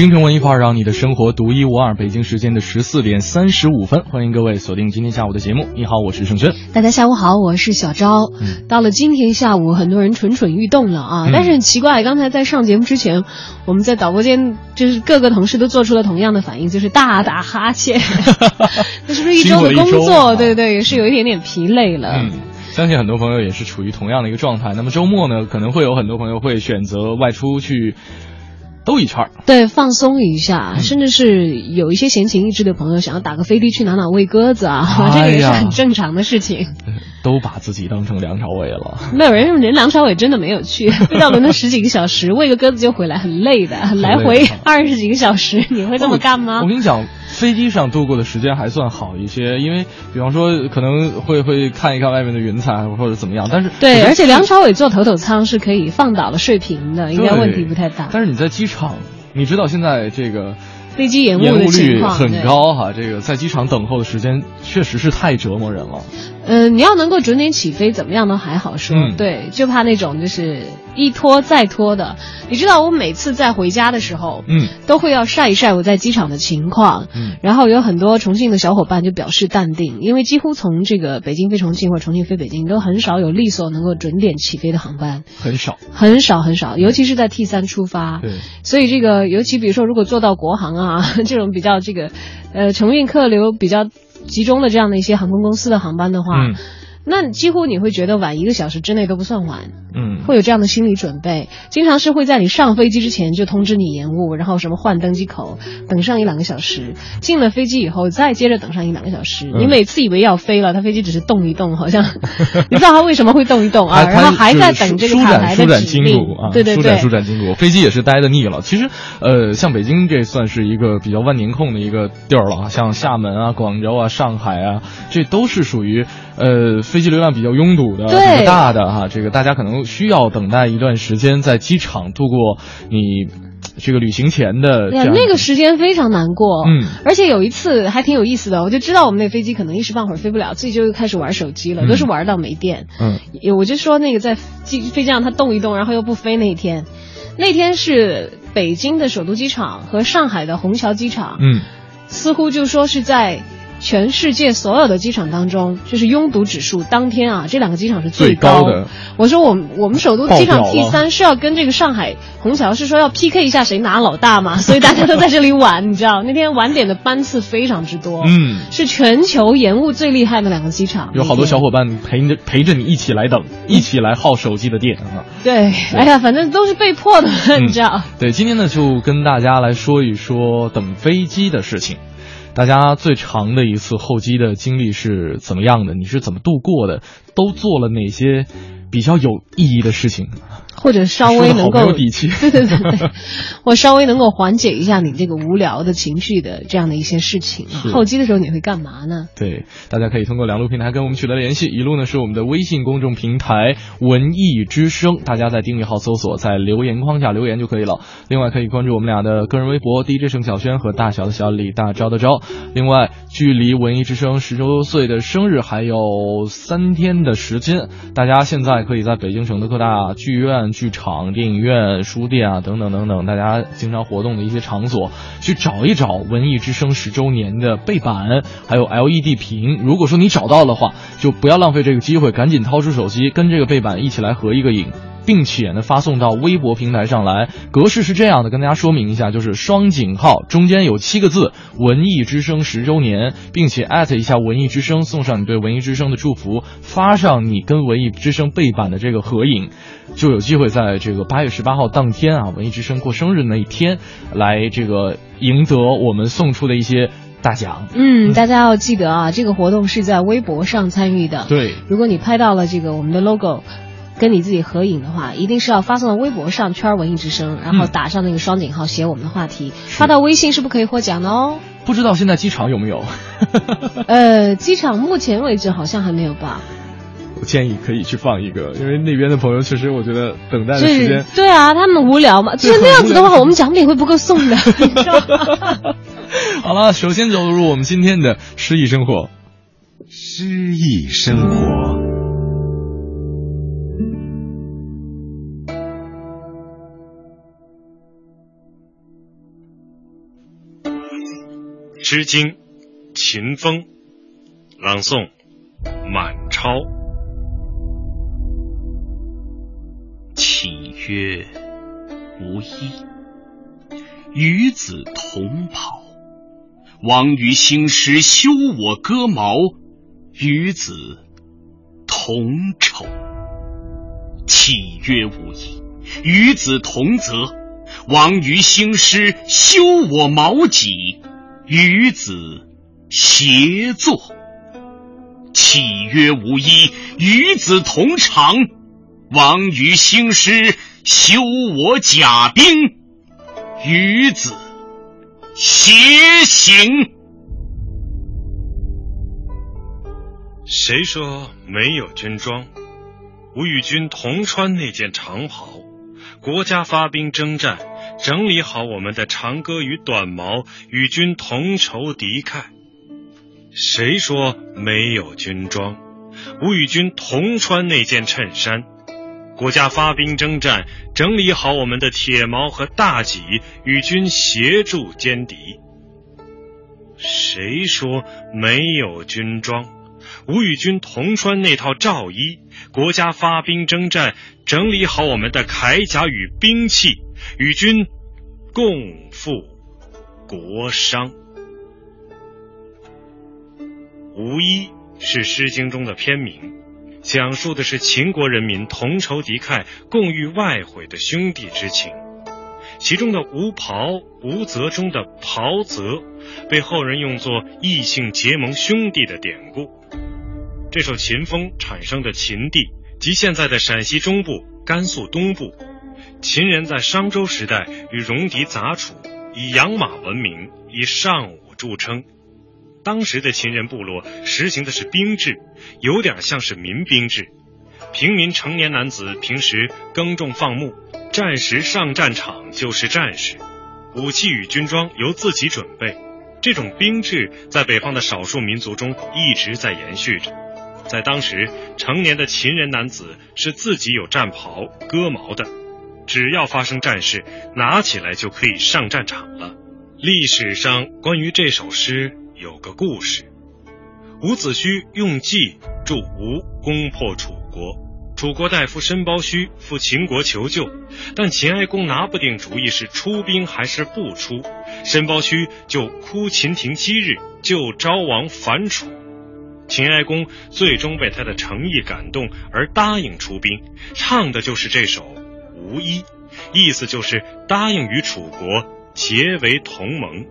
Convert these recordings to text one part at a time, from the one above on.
京城文艺范儿，让你的生活独一无二。北京时间的十四点三十五分，欢迎各位锁定今天下午的节目。你好，我是盛轩。大家下午好，我是小昭。嗯到了今天下午，很多人蠢蠢欲动了啊！嗯但是很奇怪，刚才在上节目之前，我们在导播间就是各个同事都做出了同样的反应，就是大打哈欠。那是不是一周的工作？啊对对，也是有一点点疲累了。嗯，相信很多朋友也是处于同样的一个状态。那么周末呢，可能会有很多朋友会选择外出去兜一圈儿。对，放松一下，嗯甚至是有一些闲情逸致的朋友想要打个飞的去哪哪喂鸽子啊，这个也是很正常的事情。都把自己当成梁朝伟了。没有人人梁朝伟真的没有去，飞到伦敦十几个小时，喂个鸽子就回来，很累的，来回二十几个小时，你会这么干吗我？跟你讲，飞机上度过的时间还算好一些，因为比方说可能会会看一看外面的云彩或者怎么样，但是对，而且梁朝伟坐头等舱是可以放倒了睡平的，应该问题不太大。但是你在机场，你知道现在这个飞机延误率很高哈，这个在机场等候的时间确实是太折磨人了。嗯、你要能够准点起飞，怎么样都还好说。嗯对，就怕那种就是一拖再拖的。你知道，我每次在回家的时候，嗯都会要晒一晒我在机场的情况。嗯然后有很多重庆的小伙伴就表示淡定，因为几乎从这个北京飞重庆或者重庆飞北京，都很少有利索能够准点起飞的航班，很少。很少很少，尤其是在 T 三出发。对，所以这个，尤其比如说，如果坐到国航啊啊 这种比较这个，呃，承运客流比较集中的这样的一些航空公司的航班的话，那几乎你会觉得晚一个小时之内都不算晚，嗯，会有这样的心理准备。经常是会在你上飞机之前就通知你延误，然后什么换登机口，等上一两个小时，进了飞机以后再接着等上一两个小时。嗯你每次以为要飞了，它飞机只是动一动，好像你不知道它为什么会动一动啊，然后还在等这个舒展塔台舒展筋的指令骨啊，。对对对舒展，舒展筋骨。飞机也是待的腻了。其实，呃，像北京这算是一个比较万年控的一个地儿了啊，像厦门啊、广州啊、上海啊，这都是属于呃飞机流量比较拥堵的、比对较大的哈。这个大家可能需要等待一段时间，在机场度过你这个旅行前的这呀，那个时间非常难过。嗯而且有一次还挺有意思的，我就知道我们那飞机可能一时半会儿飞不了，自己就开始玩手机了，嗯都是玩到没电。嗯我就说那个在机飞机上它动一动，然后又不飞那一天，那天是北京的首都机场和上海的虹桥机场，嗯似乎就说是在。全世界所有的机场当中，就是拥堵指数当天啊，这两个机场是最高高的。我说我们我们首都机场 T 了。三是要跟这个上海虹桥是说要 PK 一下谁拿老大嘛，所以大家都在这里晚，你知道？那天晚点的班次非常之多，嗯，是全球延误最厉害的两个机场，有好多小伙伴陪着陪着你一起来等，一起来耗手机的电啊。对，哎呀，反正都是被迫的，嗯。你知道。对，今天呢就跟大家来说一说等飞机的事情。大家最长的一次候机的经历是怎么样的？你是怎么度过的？都做了哪些比较有意义的事情？或者稍微能够有底气对对对对，我稍微能够缓解一下你这个无聊的情绪的这样的一些事情啊。候机的时候你会干嘛呢？对，大家可以通过两路平台跟我们取得联系，一路呢是我们的微信公众平台“文艺之声”，大家在订阅号搜索，在留言框下留言就可以了。另外可以关注我们俩的个人微博 “DJ 盛小轩”和“大小的小李大招的招”。另外，距离文艺之声十周岁的生日还有三天的时间，大家现在可以在北京城的各大剧院、剧场、电影院、书店啊等等等等，大家经常活动的一些场所，去找一找文艺之声十周年的背板，还有 LED 屏。如果说你找到的话，就不要浪费这个机会，赶紧掏出手机，跟这个背板一起来合一个影。并且呢，发送到微博平台上来。格式是这样的，跟大家说明一下，就是双井号中间有七个字“文艺之声十周年”，并且艾特一下文艺之声，送上你对文艺之声的祝福，发上你跟文艺之声背板的这个合影，就有机会在这个八月十八号当天啊，文艺之声过生日那一天，来这个赢得我们送出的一些大奖。嗯，大家要记得啊，这个活动是在微博上参与的。对，如果你拍到了这个我们的 logo。跟你自己合影的话，一定是要发送到微博上圈文艺之声，然后打上那个双井号，写我们的话题，发到微信是不可以获奖的哦。不知道现在机场有没有？呃，机场目前为止好像还没有吧。我建议可以去放一个，因为那边的朋友确实，我觉得等待的时间对啊，他们无聊嘛。就是那样子的话，我们奖品会不够送的。好了，首先走入我们今天的诗意生活。诗意生活。《诗经·秦风》朗诵：满超。岂曰无衣，与子同袍。王于兴师，修我戈矛，与子同仇。岂曰无衣，与子同泽。王于兴师，修我矛戟。与子协作，岂曰无衣；与子同裳。王于兴师，修我甲兵。与子偕行。谁说没有军装？吾与君同穿那件长袍。国家发兵征战。整理好我们的长戈与短矛，与君同仇敌忾。谁说没有军装？吾与君同穿那件衬衫。国家发兵征战，整理好我们的铁矛和大戟，与君协助歼敌。谁说没有军装？吾与君同穿那套罩衣。国家发兵征战，整理好我们的铠甲与兵器。与君共赴国殇。无衣是《诗经》中的篇名，讲述的是秦国人民同仇敌忾、共御外毁的兄弟之情。其中的“无袍无泽”中的“袍泽”，被后人用作异性结盟兄弟的典故。这首秦风产生的秦地，即现在的陕西中部、甘肃东部。秦人在商周时代与戎狄杂处，以养马闻名，以尚武著称。当时的秦人部落实行的是兵制，有点像是民兵制。平民成年男子平时耕种放牧，战时上战场就是战士，武器与军装由自己准备。这种兵制在北方的少数民族中一直在延续着。在当时，成年的秦人男子是自己有战袍、戈矛的。只要发生战事，拿起来就可以上战场了。历史上关于这首诗有个故事：伍子胥用计助吴攻破楚国，楚国大夫申包胥赴秦国求救，但秦哀公拿不定主意是出兵还是不出，申包胥就哭秦庭七日，救昭王反楚。秦哀公最终被他的诚意感动而答应出兵，唱的就是这首。无一，意思就是答应与楚国结为同盟。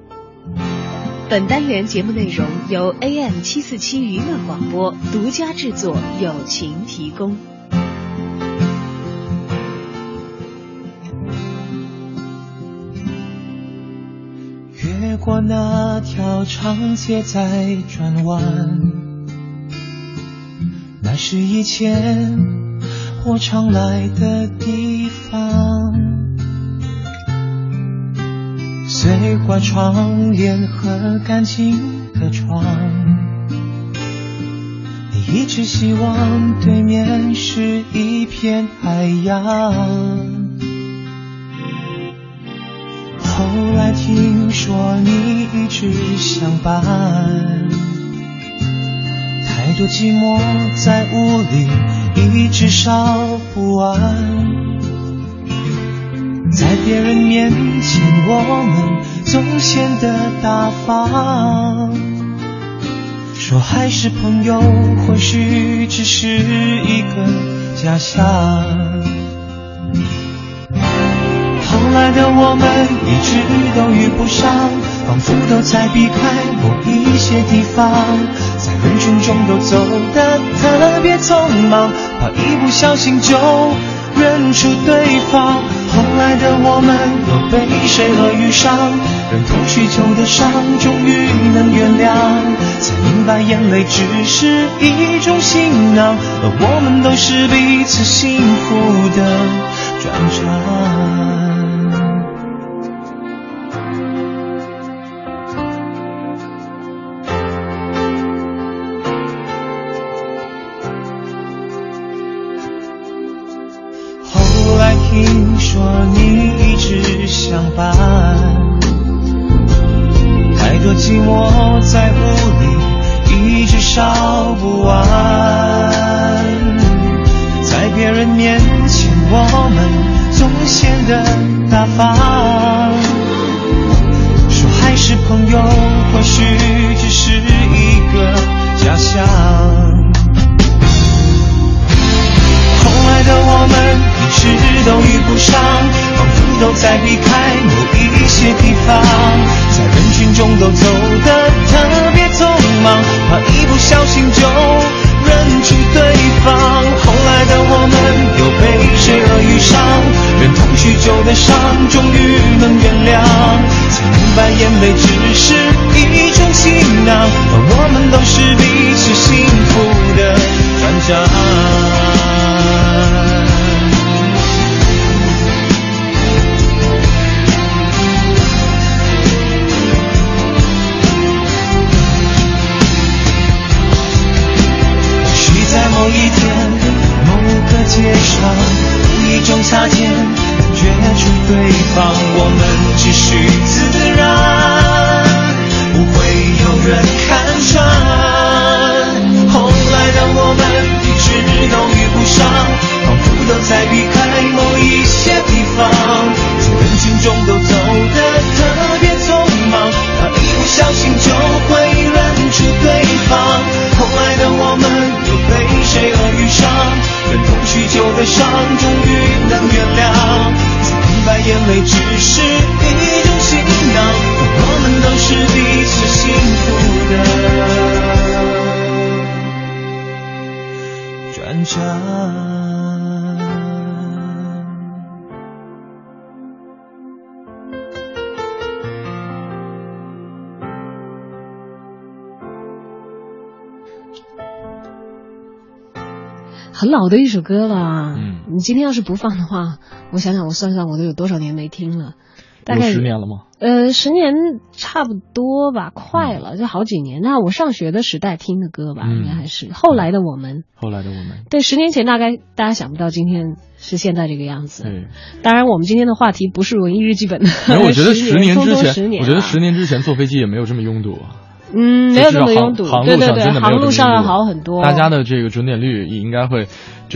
本单元节目内容由 AM 七四七娱乐广播独家制作，友情提供。越过那条长街在转弯，那是以前。我常来的地方，碎花窗帘和干净的床。你一直希望对面是一片海洋，后来听说你一直相伴，太多寂寞在屋里。一直烧不完，在别人面前我们总显得大方，说还是朋友，或许只是一个假象。后来的我们一直都遇不上，仿佛都在避开某一些地方。在人群中都走得特别匆忙，怕一不小心就认出对方。后来的我们又被谁而遇上？忍痛许久的伤，终于能原谅，才明白眼泪只是一种行囊，而我们都是彼此幸福的转场。在避开某一些地方，在人群中都走得特别匆忙，怕一不小心就认出对方。后来的我们又被谁恶语伤，忍痛许久的伤，终于能原谅，才明白眼泪只是一种行囊，而我们都是彼此幸福的转账。对方，我们只需自然，不会有人看穿。后来的我们一直都遇不上，仿佛都在避开某一些地方，在人群中都走得特别匆忙，怕一不小心就会认出对方。后来的我们又被谁而遇上，忍痛许久的伤，终于能原谅，眼泪只是一种行囊，我们都是彼此幸福的转场。很老的一首歌了。嗯你今天要是不放的话，我想想，我算算，我都有多少年没听了？大有概十年了吗？呃，十年差不多吧，快嗯了，就好几年。那我上学的时代听的歌吧，嗯应该还是后来的我们。后来的我们，对，十年前大概大家想不到今天是现在这个样子。对，当然，我们今天的话题不是文艺日记本的。没有，我觉得十十年之前，我觉得十年之前坐飞机也没有这么拥堵啊。嗯，没有那么拥堵，航对对对，航路上真的没有航路上要好很多。大家的这个准点率也应该会这个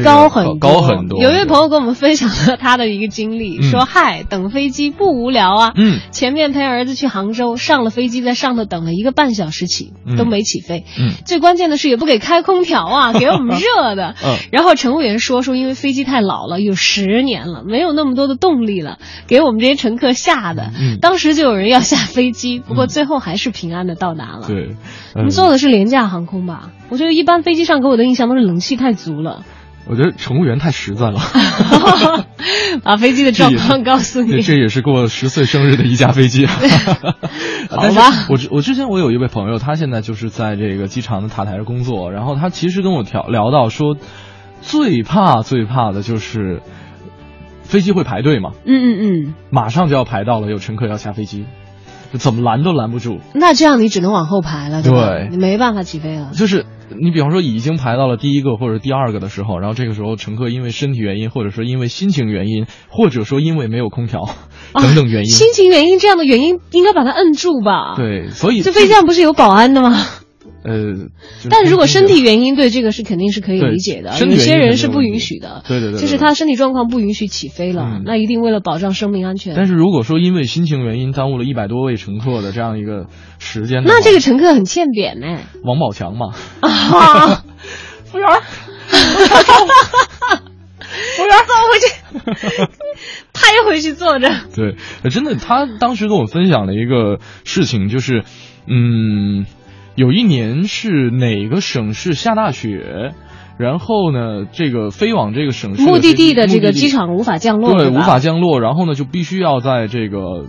高很高很多。有一位朋友跟我们分享了他的一个经历，嗯说：“嗨，等飞机不无聊啊。嗯前面陪儿子去杭州，上了飞机，在上头等了一个半小时起，嗯都没起飞。嗯最关键的是也不给开空调啊，给我们热的。嗯然后乘务员说说，因为飞机太老了，有十年了，没有那么多的动力了，给我们这些乘客吓的。嗯当时就有人要下飞机，不过最后还是平安的到达了。对，嗯你们坐的是廉价航空吧？我觉得一般飞机上给我的印象都是冷气太足了，我觉得乘务员太实在了。把飞机的状况告诉，你。这也是过十岁生日的一架飞机。但是吧我之我之前我有一位朋友，他现在就是在这个机场的塔台上工作，然后他其实跟我聊聊到说，最怕最怕的就是飞机会排队嘛，嗯嗯嗯，马上就要排到了，有乘客要下飞机，就怎么拦都拦不住。那这样你只能往后排了，吧？对你没办法起飞了。就是你比方说已经排到了第一个或者第二个的时候，然后这个时候乘客因为身体原因，或者说因为心情原因，或者说因为没有空调等等原因，啊心情原因这样的原因应该把它摁住吧？，对，所以这飞机上不是有保安的吗？呃，就是但如果身体原因，对这个是肯定是可以理解的。有些人是不允许的，对对对对就是他身体状况不允许起飞了嗯，那一定为了保障生命安全。但是如果说因为心情原因耽误了一百多位乘客的这样一个时间，那这个乘客很欠扁呢。王宝强嘛，啊，服务员，服务员，坐回去，拍回去坐着。对，呃真的，他当时跟我分享了一个事情，就是，嗯，有一年是哪个省市下大雪，然后呢，这个飞往这个省市目的地的这个机场无法降落，对，无法降落，然后呢，就必须要在这个。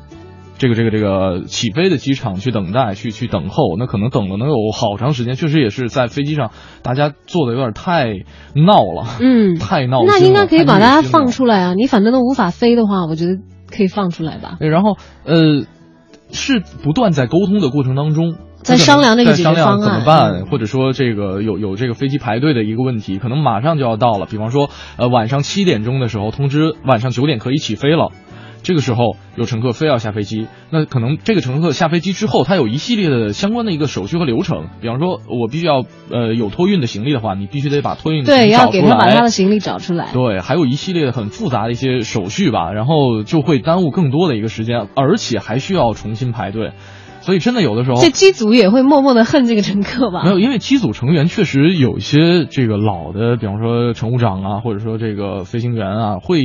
这个这个这个起飞的机场去等待，去去等候，那可能等了能有好长时间，确实也是在飞机上，大家坐的有点太闹了，嗯，太闹了。那应该可以把大家放。出来啊！你反正都无法飞的话，我觉得可以放出来吧。对，然后呃，是不断在沟通的过程当中，在商量那个解决在商量方案怎么办，嗯或者说这个有有这个飞机排队的一个问题，可能马上就要到了。比方说，呃，晚上七点钟的时候通知晚上九点可以起飞了。这个时候有乘客非要下飞机，那可能这个乘客下飞机之后，他有一系列的相关的一个手续和流程。比方说，我必须要呃有托运的行李的话，你必须得把托运的行对，李要给他把他的行李找出来。对，还有一系列很复杂的一些手续吧，然后就会耽误更多的一个时间，而且还需要重新排队，所以真的有的时候这机组也会默默的恨这个乘客吧？没有，因为机组成员确实有一些这个老的，比方说乘务长啊，或者说这个飞行员啊，会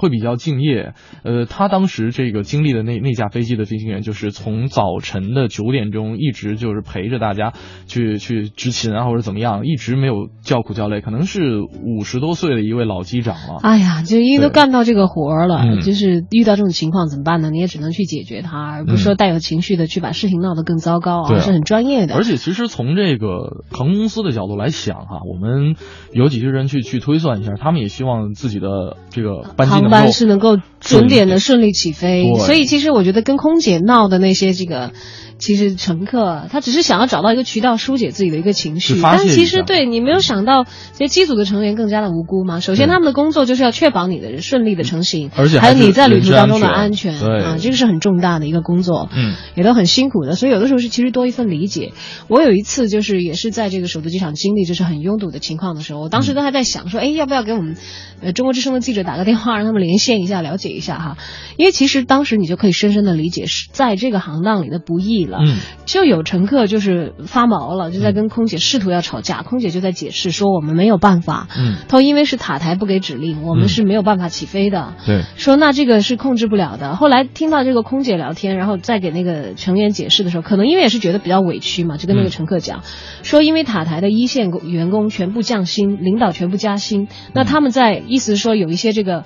会比较敬业。呃，他当时这个经历的那那架飞机的飞行员，就是从早晨的九点钟一直就是陪着大家去去执勤啊，或者怎么样，一直没有叫苦叫累，可能是五十多岁的一位老机长了。哎呀，就因为都干到这个活儿了，嗯就是遇到这种情况怎么办呢？你也只能去解决它，而不是说带有情绪的去把事情闹得更糟糕对啊是很专业的。而且其实从这个航空公司的角度来想哈、我们有几个人去去推算一下，他们也希望自己的这个班机能班是能够准点的顺利起飞，所以其实我觉得跟空姐闹的那些这个，其实乘客他只是想要找到一个渠道疏解自己的一个情绪。但其实对你没有想到，这些机组的成员更加的无辜嘛。首先他们的工作就是要确保你的顺利的成行，而且还还有你在旅途当中的安安全对。啊，这个是很重大的一个工作。嗯。也都很辛苦的，所以有的时候是其实多一份理解。我有一次就是也是在这个首都机场经历就是很拥堵的情况的时候，我当时都还在想说，哎，要不要给我们呃中国之声的记者打个电话，让他们连线一下，了解一下哈。因为其实当时你就可以深深的理解是在这个行当里的不易了。嗯就有乘客就是发毛了，就在跟空姐试图要吵架，空姐就在解释说我们没有办法，嗯，他说因为是塔台不给指令，我们嗯是没有办法起飞的。对，说那这个是控制不了的。后来听到这个空姐聊天，然后再给那个成员解释的时候，可能因为也是觉得比较委屈嘛，就跟那个嗯乘客讲，说因为塔台的一线员工全部降薪，领导全部加薪，那他们在意思是说有一些这个。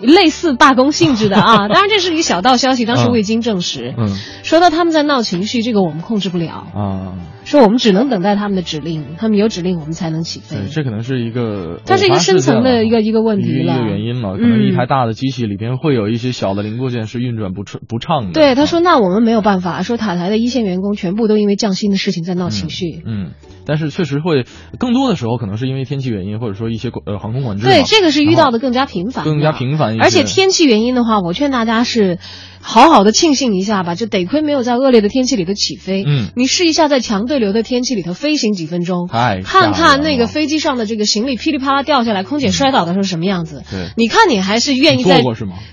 类似罢工性质的啊，当然这是一个小道消息，当时嗯。未经证实。嗯。说到他们在闹情绪，这个我们控制不了，啊，说我们只能等待他们的指令，他们有指令我们才能起飞。对，这可能是一个它是一个深层的一个一个问题一个一个原因嘛，可能一嗯台大的机器里边会有一些小的零部件是运转不畅不畅的。对，他啊说那我们没有办法，说塔台的一线员工全部都因为降薪的事情在闹情绪。嗯，但是确实会更多的时候可能是因为天气原因，或者说一些呃航空管制。对，这个是遇到的更加频繁更加频繁一些。而且天气原因的话，我劝大家是好好的庆幸一下吧，就得亏没有在恶劣的天气里头起飞。嗯你试一下在强对流的天气里头飞行几分钟，太看看那个飞飞机上的这个行李噼里啪啦掉下来，空姐摔倒的时候什么样子。对你看你还是愿意在？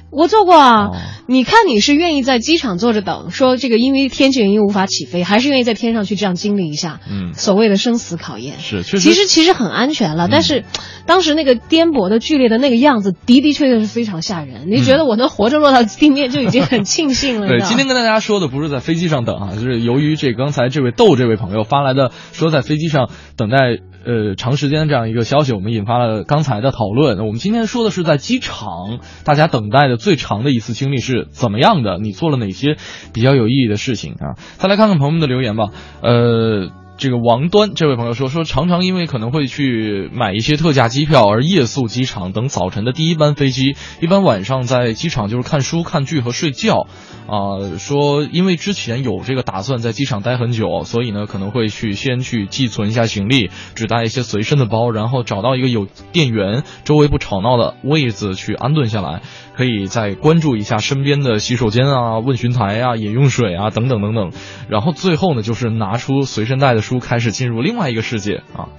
我做过啊。哦你看你是愿意在机场坐着等，说这个因为天气原因无法起飞，还是愿意在天上去这样经历一下？嗯所谓的生死考验。是确实其实其实很安全了，但是当时那个颠簸的剧烈的那个样子，的的确确是非常吓人。你觉得我能活着落到地面就已经很庆幸了。对，今天跟大家说的不是在飞机上等啊，就是由于这刚才这位豆这位朋友发来的说在飞机上等待呃长时间这样一个消息，我们引发了刚才的讨论。我们今天说的是在机场大家等待的最长的一次经历是怎么样的？你做了哪些比较有意义的事情啊？再来看看朋友们的留言吧，呃。这个王端这位朋友说说，常常因为可能会去买一些特价机票而夜宿机场，等早晨的第一班飞机。一般晚上在机场就是看书、看剧和睡觉。啊、说因为之前有这个打算在机场待很久，所以呢可能会去先去寄存一下行李，只带一些随身的包，然后找到一个有电源、周围不吵闹的位子去安顿下来，可以再关注一下身边的洗手间啊、问询台啊、饮用水啊等等等等。然后最后呢就是拿出随身带的书，开始进入另外一个世界啊。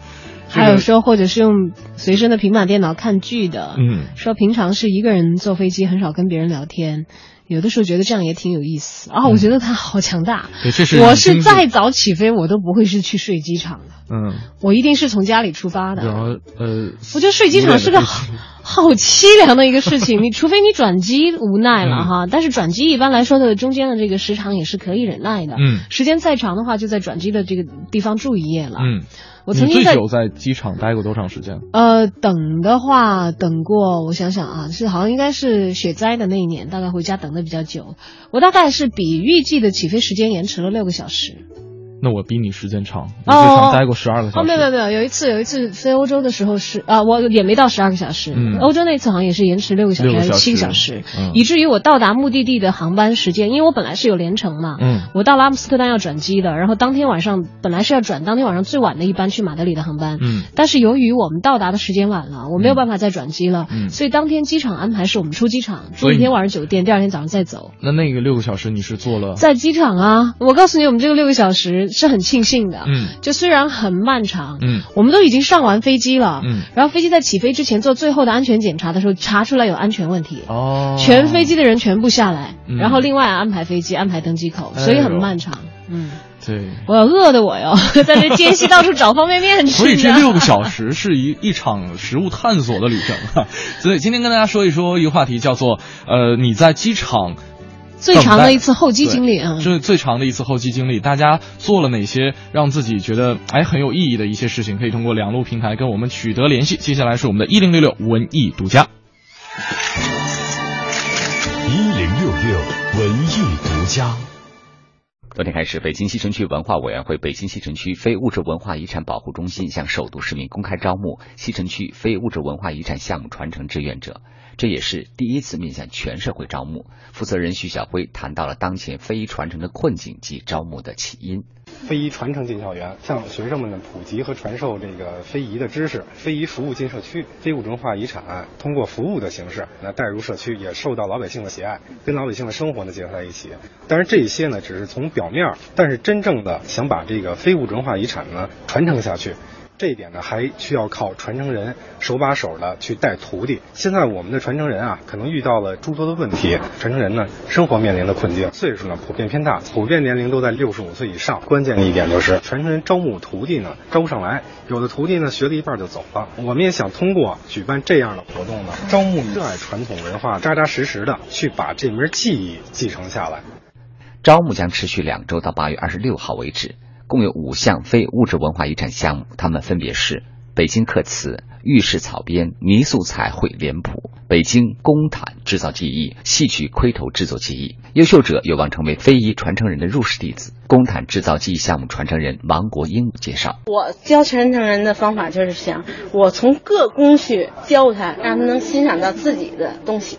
还有说，或者是用随身的平板电脑看剧的，嗯说平常是一个人坐飞机，很少跟别人聊天。有的时候觉得这样也挺有意思啊！我觉得他好强大。对这是我是是再早起飞，我都不会是去睡机场的，嗯，我一定是从家里出发的。然后呃，我觉得睡机场是个好凄凉的一个事情。你除非你转机无奈了哈，但是转机一般来说的中间的这个时长也是可以忍耐的。嗯，时间再长的话，就在转机的这个地方住一夜了。嗯，我曾经在最久在机场待过多长时间？呃等的话，等过我想想啊，是好像应该是雪灾的那一年，大概回家等的比较久。我大概是比预计的起飞时间延迟了六个小时。那我比你时间长，我最长待过十二个小时。哦，没有没有没有，有一次有一次飞欧洲的时候是啊，我也没到十二个小时。嗯欧洲那次好像也是延迟六个小时还是六个小时七个小时，嗯以至于我到达目的地的航班时间，因为我本来是有连程嘛，嗯我到了阿姆斯特丹要转机的，然后当天晚上本来是要转当天晚上最晚的一班去马德里的航班，嗯但是由于我们到达的时间晚了，我没有办法再转机了，嗯所以当天机场安排是我们出机场，住一天晚上酒店，第二天早上再走。那那个六个小时你是做了？在机场啊，我告诉你，我们这个六个小时是很庆幸的。嗯就虽然很漫长，嗯我们都已经上完飞机了，嗯然后飞机在起飞之前做最后的安全检查的时候，查出来有安全问题，哦，全飞机的人全部下来，嗯然后另外安排飞机，安排登机口，所以很漫长。嗯，对。我要饿的我哟，在这间隙到处找方便面吃。所以这六个小时是一一场食物探索的旅程啊！所以今天跟大家说一说一个话题，叫做呃你在机场最长的一次候机经历啊对这是最长的一次候机经历，大家做了哪些让自己觉得哎很有意义的一些事情？可以通过两路平台跟我们取得联系。接下来是我们的一零六六文艺独家。一零六六文艺独家。昨天开始，北京西城区文化委员会北京西城区非物质文化遗产保护中心向首都市民公开招募西城区非物质文化遗产项目传承志愿者，这也是第一次面向全社会招募。负责人徐晓辉谈到了当前非遗传承的困境及招募的起因。非遗传承进校园，向学生们呢普及和传授这个非遗的知识。非遗服务进社区，非物质文化遗产通过服务的形式，来带入社区，也受到老百姓的喜爱，跟老百姓的生活呢结合在一起。当然，这些呢只是从表面，但是真正的想把这个非物质文化遗产呢传承下去。这一点呢，还需要靠传承人手把手的去带徒弟。现在我们的传承人啊，可能遇到了诸多的问题。传承人呢，生活面临的困境，岁数呢普遍偏大，普遍年龄都在六十五岁以上。关键的一点就是，传承人招募徒弟呢招不上来，有的徒弟呢学了一半就走了。我们也想通过举办这样的活动呢，招募热爱传统文化、扎扎实实的去把这门技艺继承下来。招募将持续两周到八月二十六号为止，共有五项非物质文化遗产项目，它们分别是北京刻瓷、玉石草编、泥塑彩绘脸谱、北京工毯制造技艺、戏曲盔头制作技艺。优秀者有望成为非遗传承人的入室弟子。工毯制造技艺项目传承人王国英介绍。我教传承人的方法就是想，我从各工序教他，让他能欣赏到自己的东西。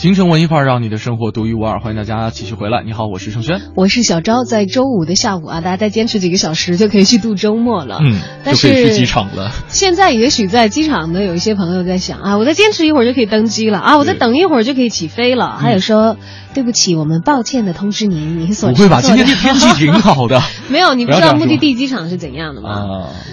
京城文艺范儿让你的生活独一无二，欢迎大家继续回来。你好，我是盛轩。我是小昭，在周五的下午啊，大家再坚持几个小时就可以去度周末了。嗯，但就可以去是机场了。现在也许在机场的有一些朋友在想啊，我再坚持一会儿就可以登机了啊，我再等一会儿就可以起飞了。还有说，对不起，我们抱歉的通知您，您所不会吧？今天这天气挺好的。没有，你不知道目的地机场是怎样的吗？啊，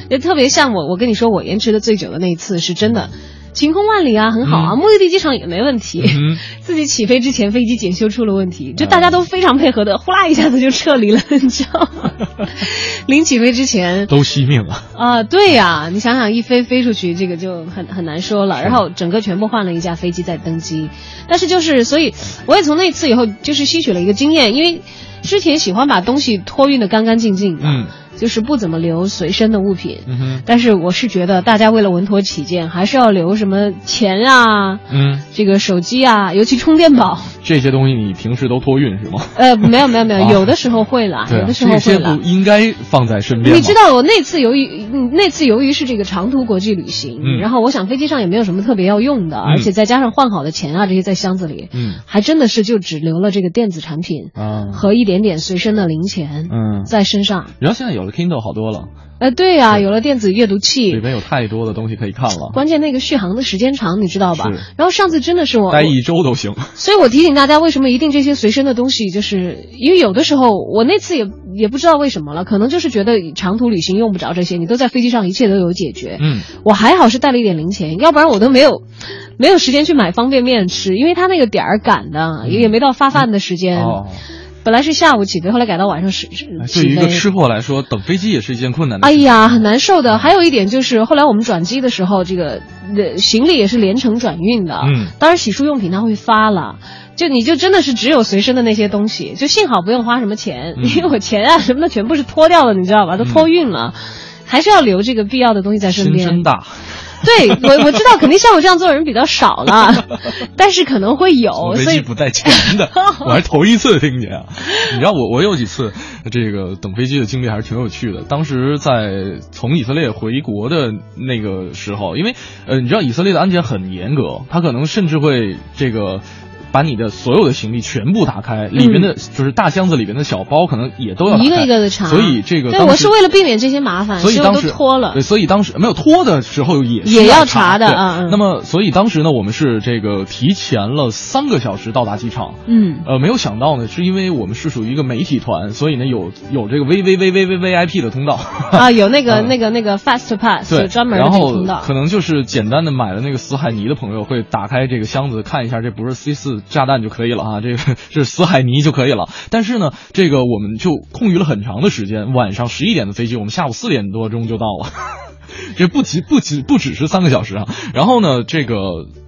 也特别像我，我跟你说，我延迟的最久的那一次是真的。晴空万里啊，很好啊，目的地机场也没问题。嗯 自己起飞之前，飞机检修出了问题，就大家都非常配合的，呼啦一下子就撤离了，你知道吗？临起飞之前都惜命了。啊、对呀、你想想一飞飞出去，这个就很很难说了。然后整个全部换了一架飞机再登机，但是就是，所以我也从那次以后就是吸取了一个经验，因为之前喜欢把东西托运的干干净净的，嗯，就是不怎么留随身的物品。嗯，但是我是觉得，大家为了稳妥起见，还是要留什么钱啊，嗯，这个手机啊，尤其充电宝。这些东西你平时都托运是吗？呃，没有没有没有，啊有的时候会啦，对啊有的时候这些会啦不。应该放在身边？你知道我那次由于嗯那次由于是这个长途国际旅行，嗯然后我想飞机上也没有什么特别要用的，而且再加上换好的钱啊这些在箱子里，嗯还真的是就只留了这个电子产品啊和一点点随身的零钱，嗯，在身上。然后现在有了 Kindle 好多了，呃，对呀、有了电子阅读器，里面有太多的东西可以看了，关键那个续航的时间长，你知道吧是？然后上次真的是我，待一周都行。所以我提醒大家，为什么一定这些随身的东西，就是因为有的时候我那次也也不知道为什么了，可能就是觉得长途旅行用不着这些，你都在飞机上，一切都有解决。嗯，我还好是带了一点零钱，要不然我都没有没有时间去买方便面吃，因为他那个点儿赶的，也也没到发饭的时间。嗯哦，本来是下午起飞，后来改到晚上十对。于一个吃货来说，等飞机也是一件困难的。哎呀，很难受的。还有一点就是，后来我们转机的时候，这个呃行李也是连程转运的。嗯当然洗漱用品它会发了，就你就真的是只有随身的那些东西，就幸好不用花什么钱，嗯因为我钱啊什么的全部是脱掉了，你知道吧？都托运了，还是要留这个必要的东西在身心边。真大。对我我知道，肯定像我这样做的人比较少了，但是可能会有，飞所以机不带钱的，我还头一次听见啊！你知道我我有几次这个等飞机的经历还是挺有趣的。当时在从以色列回国的那个时候，因为呃你知道以色列的安检很严格，他可能甚至会这个。把你的所有的行李全部打开，里边的就是大箱子里边的小包，可能也都要一个一个的查。所以这个对，我是为了避免这些麻烦，所以当时脱了对，。所以当时没有脱的时候也是也要查查的对嗯嗯那么，所以当时呢，我们是这个提前了三个小时到达机场。嗯，呃，没有想到呢，是因为我们是属于一个媒体团，所以呢有有这个 V V V V V V I P 的通道。啊，有那个嗯那个那个 Fast Pass，有对，专门的通道。可能就是简单的买了那个死海泥的朋友会打开这个箱子看一下，这不是 C 四炸弹就可以了啊，这个是 死海泥就可以了。但是呢，这个我们就空余了很长的时间，晚上十一点的飞机，我们下午四点多钟就到了。这不只不只不只是三个小时啊，然后呢，这个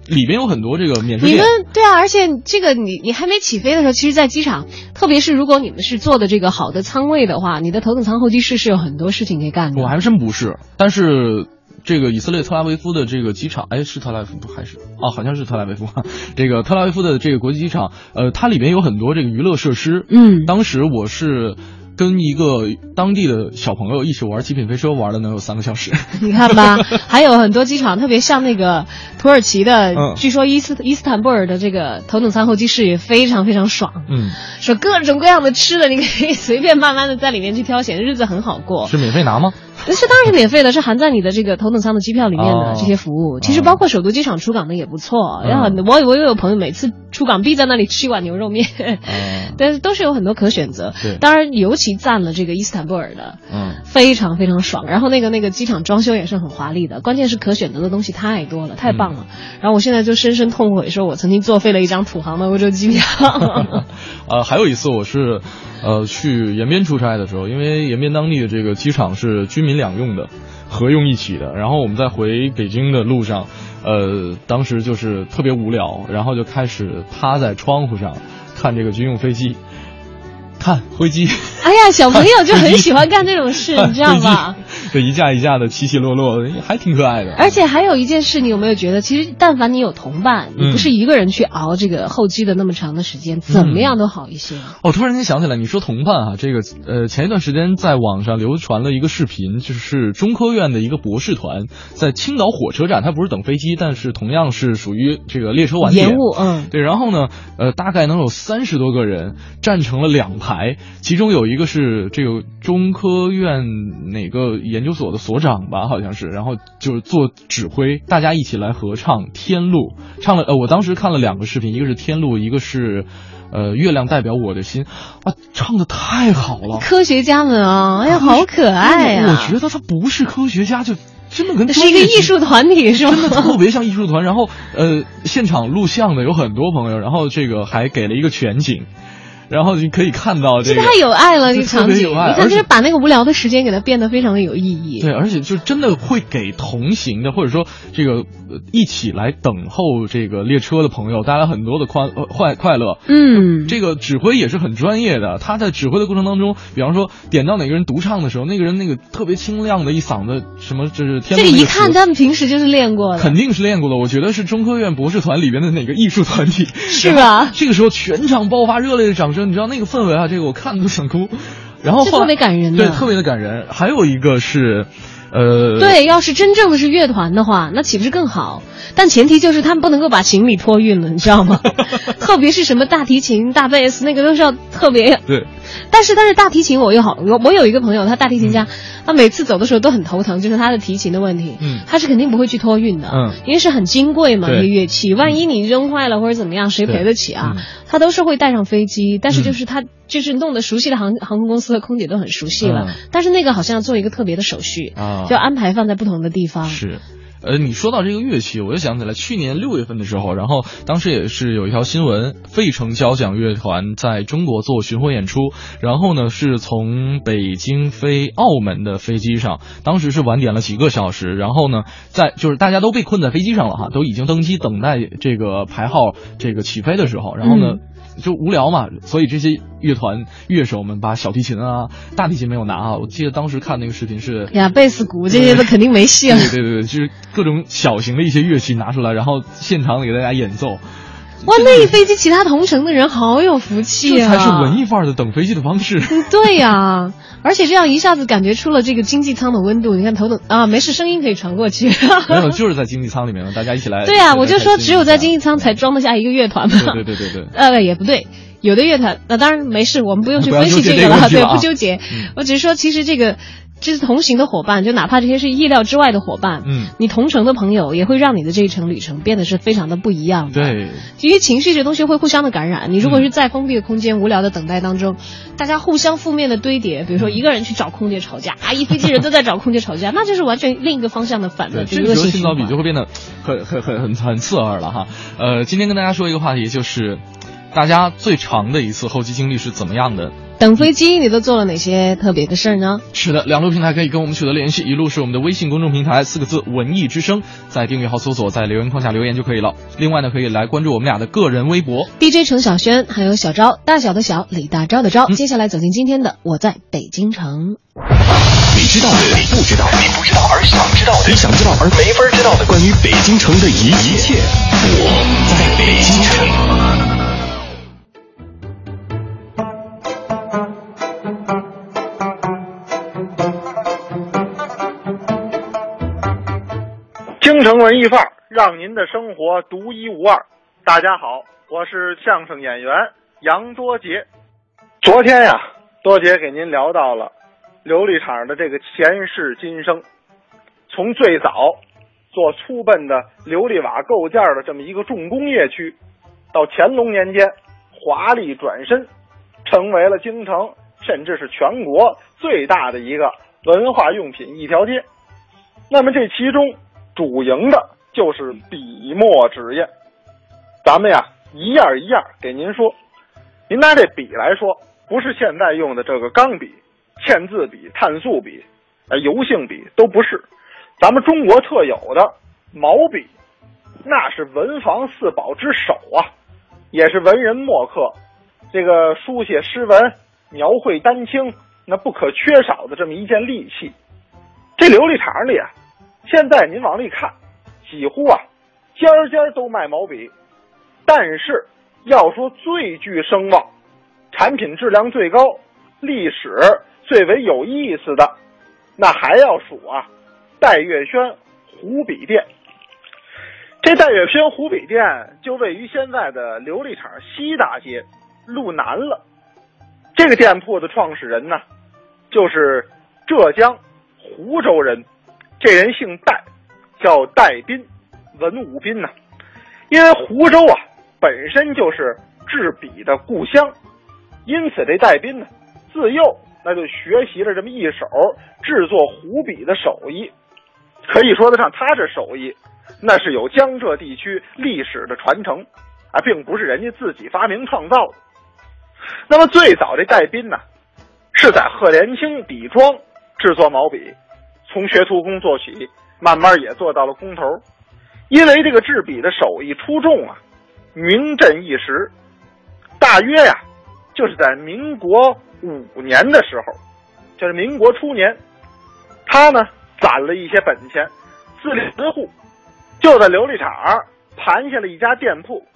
里边有很多这个免税你店们，对啊，而且这个你你还没起飞的时候，其实，在机场，特别是如果你们是坐的这个好的舱位的话，你的头等舱候机室是有很多事情可以干的。我还真不是，但是这个以色列特拉维夫的这个机场，哎，是特拉维夫不还是哦，好像是特拉维夫。这个特拉维夫的这个国际机场，呃，它里面有很多这个娱乐设施。嗯，当时我是。跟一个当地的小朋友一起玩极品飞车，玩了能有三个小时。你看吧，还有很多机场，特别像那个土耳其的，嗯据说伊斯伊斯坦布尔的这个头等舱候机室也非常非常爽，嗯，说各种各样的吃的，你可以随便慢慢的在里面去挑选，日子很好过。是免费拿吗？这当然是免费的，是含在你的这个头等舱的机票里面的哦这些服务。其实包括首都机场出港的也不错。嗯然后我我又有朋友每次出港必在那里吃一碗牛肉面，嗯，但是都是有很多可选择。对当然尤其赞了这个伊斯坦布尔的，嗯，非常非常爽。然后那个那个机场装修也是很华丽的，关键是可选择的东西太多了，太棒了。嗯然后我现在就深深痛悔，说我曾经作废了一张土航的欧洲机票。呃，还有一次我是，呃，去延边出差的时候，因为延边当地的这个机场是居民民两用的，合用一起的。然后我们在回北京的路上，呃，当时就是特别无聊，然后就开始趴在窗户上看这个军用飞机，看飞机。哎呀，小朋友就很喜欢干这种事，你知道吗？这一架一架的起起落落的，还挺可爱的。而且还有一件事，你有没有觉得，其实但凡你有同伴，嗯你不是一个人去熬这个候机的那么长的时间，怎么样都好一些。哦，突然间想起来，你说同伴哈、这个呃，前一段时间在网上流传了一个视频，就是中科院的一个博士团在青岛火车站，他不是等飞机，但是同样是属于这个列车晚点延误，嗯，对，然后呢，呃，大概能有三十多个人站成了两排，其中有一个是这个中科院哪个研究所的所长吧，好像是，然后就是做指挥，大家一起来合唱《天路》，唱了，呃，我当时看了两个视频，一个是《天路》，一个是，呃，月亮代表我的心，啊，唱的太好了，科学家们啊，哎呀，好可爱啊！我觉得他不是科学家，就真的跟这是一个艺术团体是吗？真的特别像艺术团。然后呃，现场录像的有很多朋友，然后这个还给了一个全景。然后你可以看到这个太有爱了，这个场景，你看，就是把那个无聊的时间给它变得非常的有意义。对，而且就真的会给同行的，或者说这个呃一起来等候这个列车的朋友带来很多的快呃快快乐。嗯，这个指挥也是很专业的，他在指挥的过程当中，比方说点到哪个人独唱的时候，那个人那个特别清亮的一嗓子，什么就是天这个一看他们平时就是练过的，肯定是练过的。我觉得是中科院博士团里边的哪个艺术团体，是吧？这个时候全场爆发热烈的掌声，你知道那个氛围啊，这个我看都想哭。然后后特别感人对，特别的感人。还有一个是，呃，对，要是真正的是乐团的话，那岂不是更好？但前提就是他们不能够把行李托运了，你知道吗？特别是什么大提琴、大贝斯，那个都是要特别对但是但是大提琴我又好，我我有一个朋友，他大提琴家，他每次走的时候都很头疼，就是他的提琴的问题。嗯，他是肯定不会去托运的。嗯，因为是很金贵嘛，对一个乐器，万一你扔坏了或者怎么样，谁赔得起啊？他都是会带上飞机，但是就是他就是弄得熟悉的航航空公司的空姐都很熟悉了，嗯但是那个好像要做一个特别的手续，啊就安排放在不同的地方。是。呃，你说到这个乐器，我就想起来去年六月份的时候，然后当时也是有一条新闻，费城交响乐团在中国做巡回演出，然后呢是从北京飞澳门的飞机上，当时是晚点了几个小时，然后呢在就是大家都被困在飞机上了哈，都已经登机等待这个排号这个起飞的时候，然后呢。就无聊嘛，所以这些乐团乐手们把小提琴啊、大提琴没有拿啊。我记得当时看那个视频是呀，贝斯、鼓这些都肯定没戏了。对对对对，就是各种小型的一些乐器拿出来，然后现场给大家演奏。哇，那一飞机其他同城的人好有福气啊！这才是文艺范儿的等飞机的方式。对呀、而且这样一下子感觉出了这个经济舱的温度。你看头等啊，没事，声音可以传过去。没有，就是在经济舱里面，大家一起来。对呀、我就说只有在经济舱才装得下一个乐团嘛。对对对对对。呃，也不对。有的乐团，那、当然没事，我们不用去分析这个了，对，不纠结。我只是说，其实这个这是同行的伙伴，就哪怕这些是意料之外的伙伴，嗯，你同城的朋友也会让你的这一程旅程变得是非常的不一样的。对，因为情绪这东西会互相的感染。你如果是在封闭的空间、无聊的等待当中，大家互相负面的堆叠，比如说一个人去找空姐吵架，啊，一飞机人都在找空姐吵架，那就是完全另一个方向的反的对，这个时候心比就会变得很很很很很刺耳了哈。呃，今天跟大家说一个话题，就是大家最长的一次候机经历是怎么样的？等飞机，你都做了哪些特别的事儿呢？是的，两路平台可以跟我们取得联系，一路是我们的微信公众平台，四个字“文艺之声”，在订阅号搜索，在留言框下留言就可以了。另外呢，可以来关注我们俩的个人微博。DJ 程小轩，还有小昭，大小的小，李大钊的钊。接下来走进今天的我在北京城。你知道的，你不知道，你不知道而想知道的，你想知道而没法知道的，关于北京城的一一切，我在北京城。京城文艺范儿，让您的生活独一无二。大家好，我是相声演员杨多杰。昨天呀，多杰给您聊到了琉璃厂的这个前世今生，从最早做粗笨的琉璃瓦构件的这么一个重工业区，到乾隆年间华丽转身，成为了京城甚至是全国最大的一个文化用品一条街。那么这其中主营的就是笔墨纸砚，咱们呀一样一样给您说。您拿这笔来说，不是现在用的这个钢笔、签字笔、碳素笔、呃油性笔都不是，咱们中国特有的毛笔，那是文房四宝之首啊，也是文人墨客这个书写诗文、描绘丹青那不可缺少的这么一件利器。这琉璃厂里啊，现在您往里看，几乎啊家家都卖毛笔，但是要说最具声望、产品质量最高、历史最为有意思的，那还要数啊戴月轩湖笔店。这戴月轩湖笔店就位于现在的琉璃厂西大街路南了。这个店铺的创始人呢，就是浙江湖州人，这人姓戴，叫戴斌，文武斌呐、因为湖州啊本身就是制笔的故乡，因此这戴斌呢自幼那就学习了这么一手制作湖笔的手艺，可以说得上他这手艺那是有江浙地区历史的传承啊，并不是人家自己发明创造的。那么最早这戴斌呢，是在贺连清笔庄制作毛笔，从学徒工做起，慢慢也做到了工头。因为这个制笔的手艺出众啊，名震一时。大约呀、就是在民国五年的时候，就是民国初年，他呢攒了一些本钱，自立门户，就在琉璃厂盘下了一家店铺。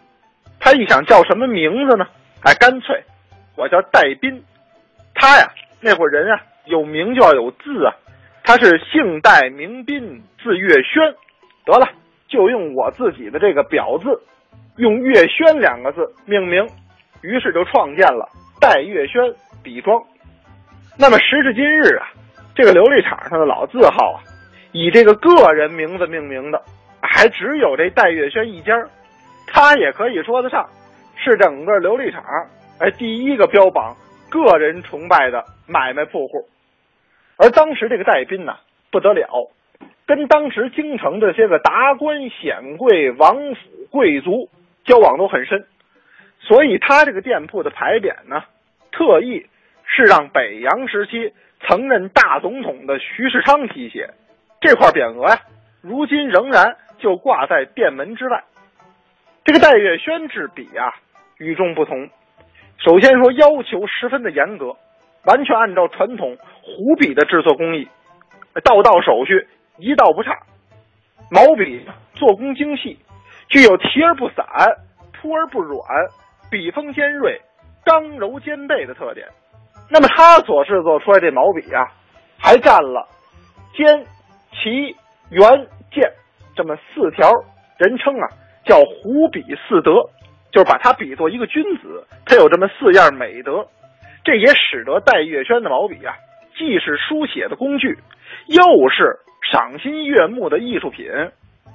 他一想叫什么名字呢？哎，干脆我叫戴斌。他呀，那会儿人啊有名就要有字啊，他是姓戴名斌，字月轩。得了，就用我自己的这个表字，用月轩两个字命名，于是就创建了戴月轩笔庄。那么时至今日啊，这个琉璃厂上的老字号啊，以这个个人名字命名的，还只有这戴月轩一家。他也可以说得上是整个琉璃厂哎第一个标榜个人崇拜的买卖铺户。而当时这个戴斌呐不得了，跟当时京城这些个达官显贵、王府贵族交往都很深，所以他这个店铺的牌匾呢，特意是让北洋时期曾任大总统的徐世昌题写。这块匾额呀，如今仍然就挂在店门之外。这个戴月轩制笔啊，与众不同。首先说要求十分的严格，完全按照传统湖笔的制作工艺，道道手续一道不差。毛笔做工精细，具有提而不散、铺而不软、笔锋尖锐、刚柔兼备的特点。那么他所制作出来这毛笔啊，还占了尖、齐、圆、剑这么四条，人称啊。叫湖笔四德，就是把它比作一个君子，他有这么四样美德，这也使得戴月轩的毛笔啊，既是书写的工具，又是赏心悦目的艺术品，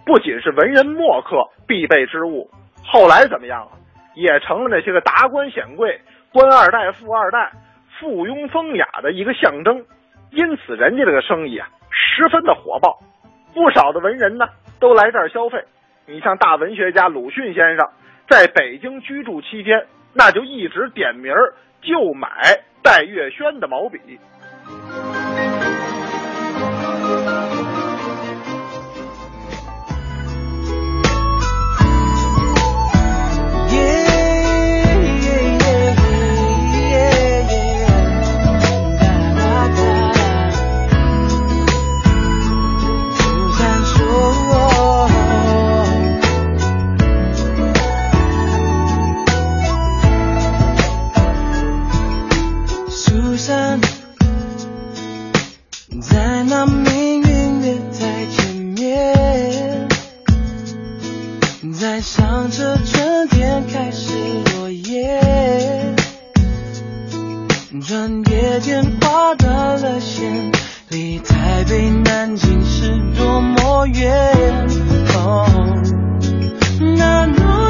不仅是文人墨客必备之物，后来怎么样啊，也成了那些个达官显贵、官二代、富二代、附庸风雅的一个象征，因此人家这个生意啊，十分的火爆，不少的文人呢，都来这儿消费。你像大文学家鲁迅先生，在北京居住期间，那就一直点名儿就买戴月轩的毛笔。Thank you. 想着春天开始落叶转眼间划断了线离台北南京是多么远。哦那诺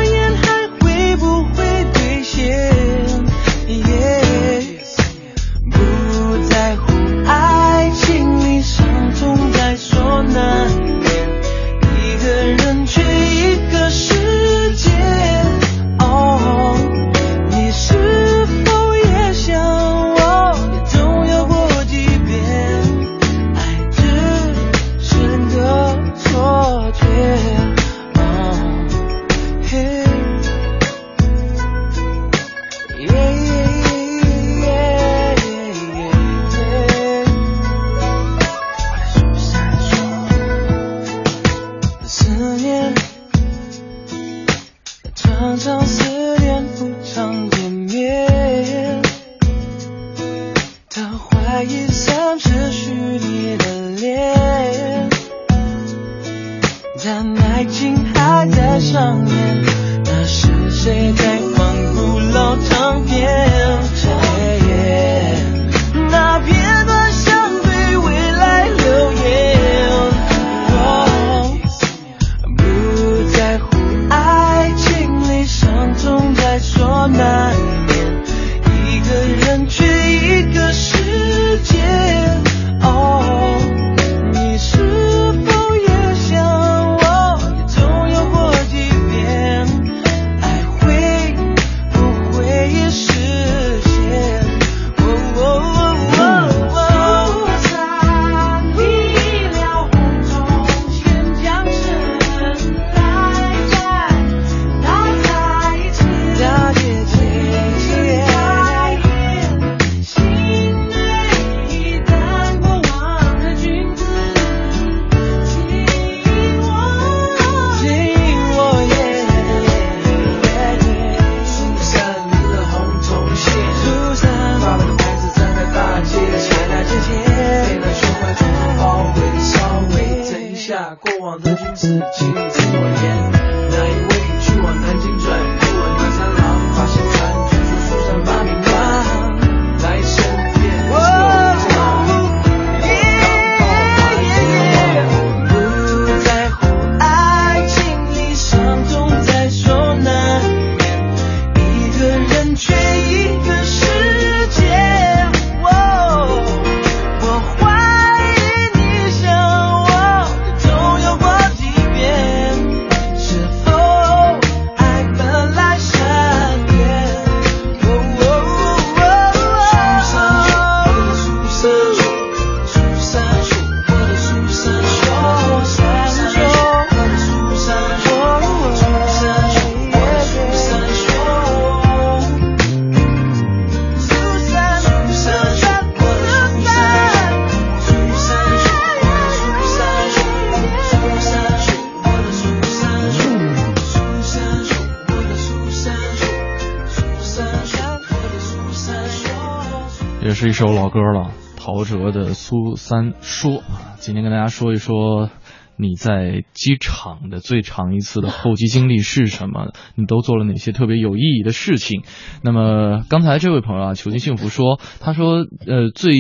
是一首老歌了，陶喆的《苏三说》啊。今天跟大家说一说你在机场的最长一次的候机经历是什么？你都做了哪些特别有意义的事情？那么刚才这位朋友啊，求进幸福说，他说呃最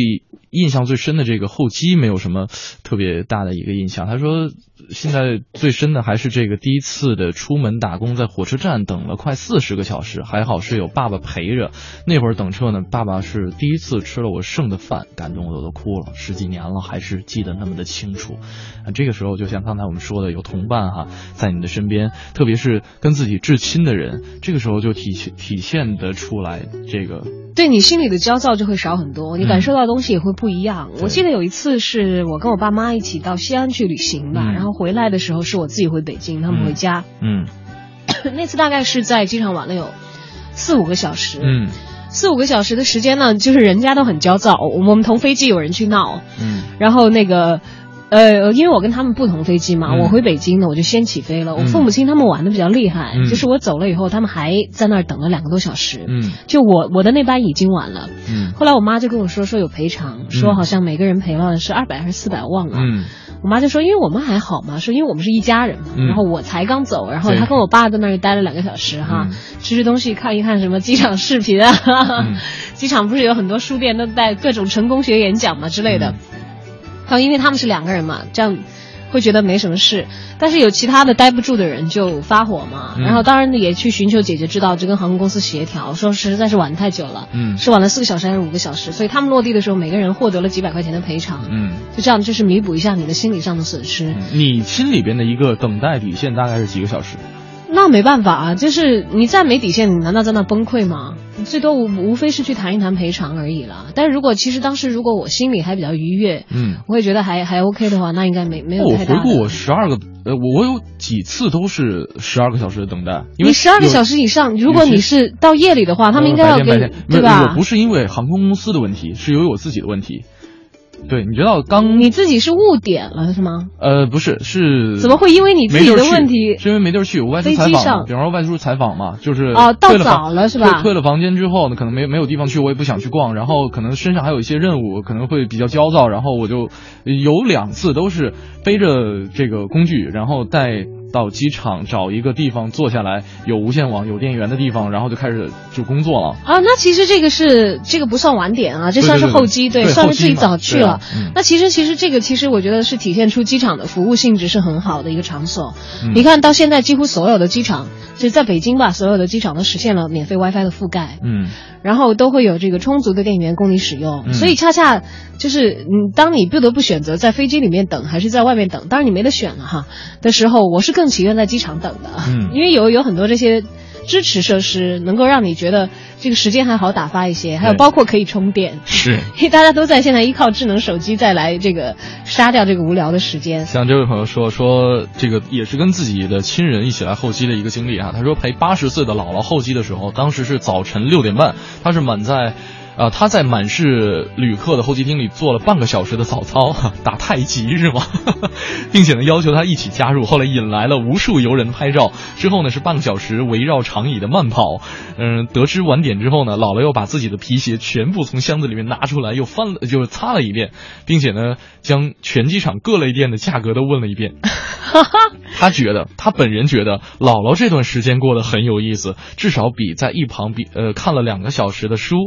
印象最深的这个候机没有什么特别大的一个印象，他说。现在最深的还是这个第一次的出门打工，在火车站等了快四十个小时，还好是有爸爸陪着。那会儿等车呢，爸爸是第一次吃了我剩的饭，感动的我都哭了。十几年了，还是记得那么的清楚。啊，这个时候就像刚才我们说的，有同伴哈在你的身边，特别是跟自己至亲的人，这个时候就体现体现得出来这个。对你心里的焦躁就会少很多，你感受到的东西也会不一样。我记得有一次是我跟我爸妈一起到西安去旅行吧，然后回来的时候是我自己回北京，他们回家。嗯，那次大概是在机场玩了有四五个小时。嗯，四五个小时的时间呢，就是人家都很焦躁，我们同飞机有人去闹。嗯，然后那个。呃，因为我跟他们不同飞机嘛，我回北京呢，我就先起飞了。我父母亲他们玩的比较厉害，就是我走了以后，他们还在那儿等了两个多小时。嗯，就我我的那班已经晚了。嗯，后来我妈就跟我说说有赔偿，说好像每个人赔了是二百还是四百，忘了。嗯，我妈就说因为我们还好嘛，说因为我们是一家人嘛，然后我才刚走，然后她跟我爸在那儿待了两个小时哈，吃吃东西，看一看什么机场视频啊。机场不是有很多书店都带各种成功学演讲嘛之类的。然后因为他们是两个人嘛，这样会觉得没什么事。但是有其他的待不住的人就发火嘛，然后当然也去寻求解决之道，就跟航空公司协调，说实在是晚太久了，嗯，是晚了四个小时还是五个小时？所以他们落地的时候，每个人获得了几百块钱的赔偿，嗯，就这样就是弥补一下你的心理上的损失。你心里边的一个等待底线大概是几个小时？那没办法啊，就是你再没底线，你难道在那崩溃吗？最多无无非是去谈一谈赔偿而已了。但是如果其实当时如果我心里还比较愉悦，嗯，我也觉得还还 OK 的话，那应该没没有太大。我回顾我十二个，呃，我我有几次都是十二个小时的等待。你十二个小时以上，如果你是到夜里的话，他们应该要给对吧？我不是因为航空公司的问题，是由于我自己的问题。对，你知道刚你自己是误点了是吗？呃，不是，是怎么会因为你自己的问题？是因为没地儿去，我外出采访，比方说外出采访嘛，就是哦，到早了是吧？退了房间之后呢，可能没没有地方去，我也不想去逛，然后可能身上还有一些任务，可能会比较焦躁，然后我就有两次都是背着这个工具，然后带。到机场找一个地方坐下来，有无线网、有电源的地方，然后就开始就工作了。啊，那其实这个是这个不算晚点啊，这算是候机，对，算是自己早去了。嗯，那其实其实这个其实我觉得是体现出机场的服务性质是很好的一个场所。嗯，你看到现在几乎所有的机场，就在北京吧，所有的机场都实现了免费 WiFi 的覆盖。嗯，然后都会有这个充足的电源供你使用，所以恰恰就是嗯，当你不得不选择在飞机里面等还是在外面等，当然你没得选了哈的时候，我是更情愿在机场。等的，嗯，因为有有很多这些支持设施，能够让你觉得这个时间还好打发一些，还有包括可以充电，是，因 为大家都在现在依靠智能手机再来这个杀掉这个无聊的时间。像这位朋友说说这个也是跟自己的亲人一起来候机的一个经历啊，他说陪八十岁的姥姥候机的时候，当时是早晨六点半，他是满在。啊，他在满是旅客的候机厅里做了半个小时的早操，打太极是吗？并且呢，要求他一起加入。后来引来了无数游人拍照。之后呢，是半个小时围绕长椅的慢跑。嗯，得知晚点之后呢，姥姥又把自己的皮鞋全部从箱子里面拿出来，又翻了，就是擦了一遍，并且呢，将全机场各类店的价格都问了一遍。他觉得，他本人觉得，姥姥这段时间过得很有意思，至少比在一旁比呃看了两个小时的书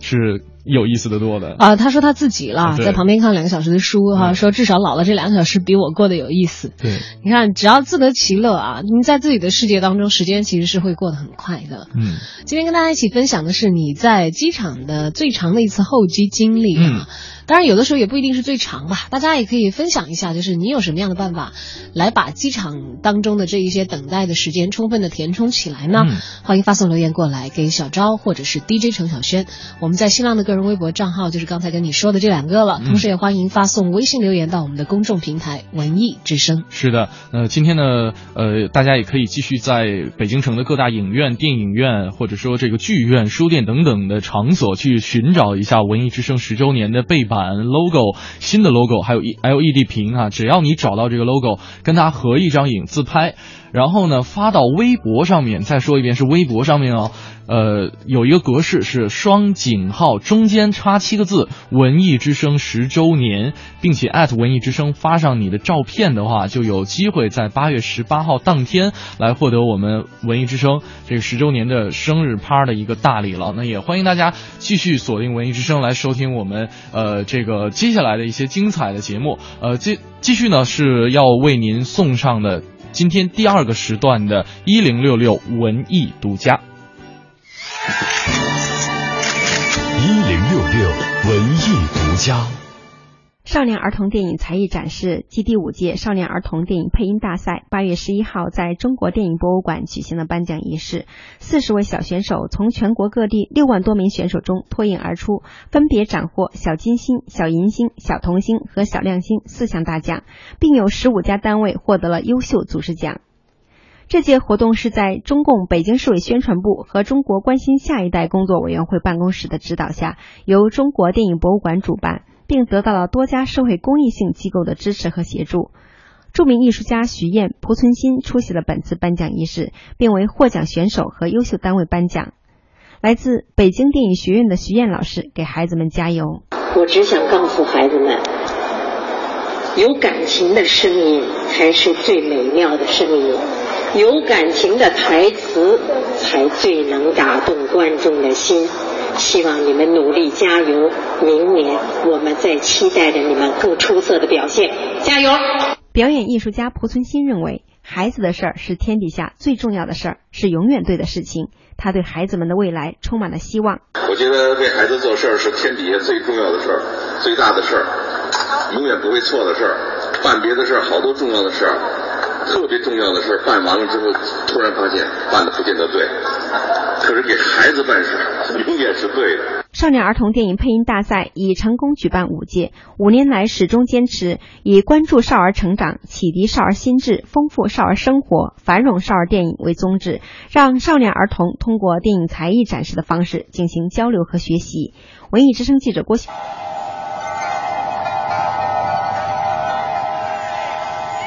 是。是有意思的多的啊！他说他自己了，在旁边看了两个小时的书哈，说至少老了这两个小时比我过得有意思。对，你看，只要自得其乐啊，你在自己的世界当中，时间其实是会过得很快的。嗯，今天跟大家一起分享的是你在机场的最长的一次候机经历啊。当然，有的时候也不一定是最长吧。大家也可以分享一下，就是你有什么样的办法来把机场当中的这一些等待的时间充分的填充起来呢？欢迎发送留言过来给小昭或者是 DJ 程小轩。我们在新浪的个人微博账号就是刚才跟你说的这两个了。同时也欢迎发送微信留言到我们的公众平台文艺之声。是的，呃，今天呢，呃，大家也可以继续在北京城的各大影院、电影院或者说这个剧院、书店等等的场所去寻找一下文艺之声十周年的背板。logo 新的 logo 还有 LED 屏啊，只要你找到这个 logo，跟它合一张影自拍，然后呢发到微博上面。再说一遍是微博上面哦，呃，有一个格式是双井号中间插七个字“文艺之声十周年”，并且艾特文艺之声发上你的照片的话，就有机会在八月十八号当天来获得我们文艺之声这个十周年的生日趴的一个大礼了。那也欢迎大家继续锁定文艺之声来收听我们呃这个接下来的一些精彩的节目。呃，继继续呢是要为您送上的今天第二个时段的一零六六文艺独家。一零六六文艺独家。少年儿童电影才艺展示暨第五届少年儿童电影配音大赛，八月十一号在中国电影博物馆举行了颁奖仪式。四十位小选手从全国各地六万多名选手中脱颖而出，分别斩获小金星、小银星、小童星和小亮星四项大奖，并有十五家单位获得了优秀组织奖。这届活动是在中共北京市委宣传部和中国关心下一代工作委员会办公室的指导下，由中国电影博物馆主办，并得到了多家社会公益性机构的支持和协助。著名艺术家徐燕、濮存昕出席了本次颁奖仪式，并为获奖选手和优秀单位颁奖。来自北京电影学院的徐燕老师给孩子们加油。我只想告诉孩子们，有感情的声音才是最美妙的声音。有感情的台词才最能打动观众的心。希望你们努力加油，明年我们再期待着你们更出色的表现，加油！表演艺术家濮存昕认为，孩子的事儿是天底下最重要的事儿，是永远对的事情。他对孩子们的未来充满了希望。我觉得为孩子做事儿是天底下最重要的事儿，最大的事儿，永远不会错的事儿。办别的事儿，好多重要的事儿。特别重要的事办完了之后，突然发现办的不见得对，可是给孩子办事永远是对的。少年儿童电影配音大赛已成功举办五届，五年来始终坚持以关注少儿成长、启迪少儿心智、丰富少儿生活、繁荣少儿电影为宗旨，让少年儿童通过电影才艺展示的方式进行交流和学习。文艺之声记者郭晓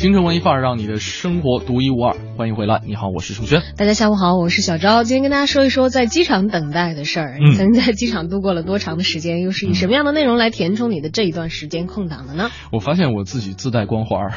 京城文艺范儿，让你的生活独一无二。欢迎回来，你好，我是楚轩。大家下午好，我是小昭。今天跟大家说一说在机场等待的事儿。嗯你曾经在机场度过了多长的时间？又是以什么样的内容来填充你的这一段时间空档的呢？我发现我自己自带光环儿，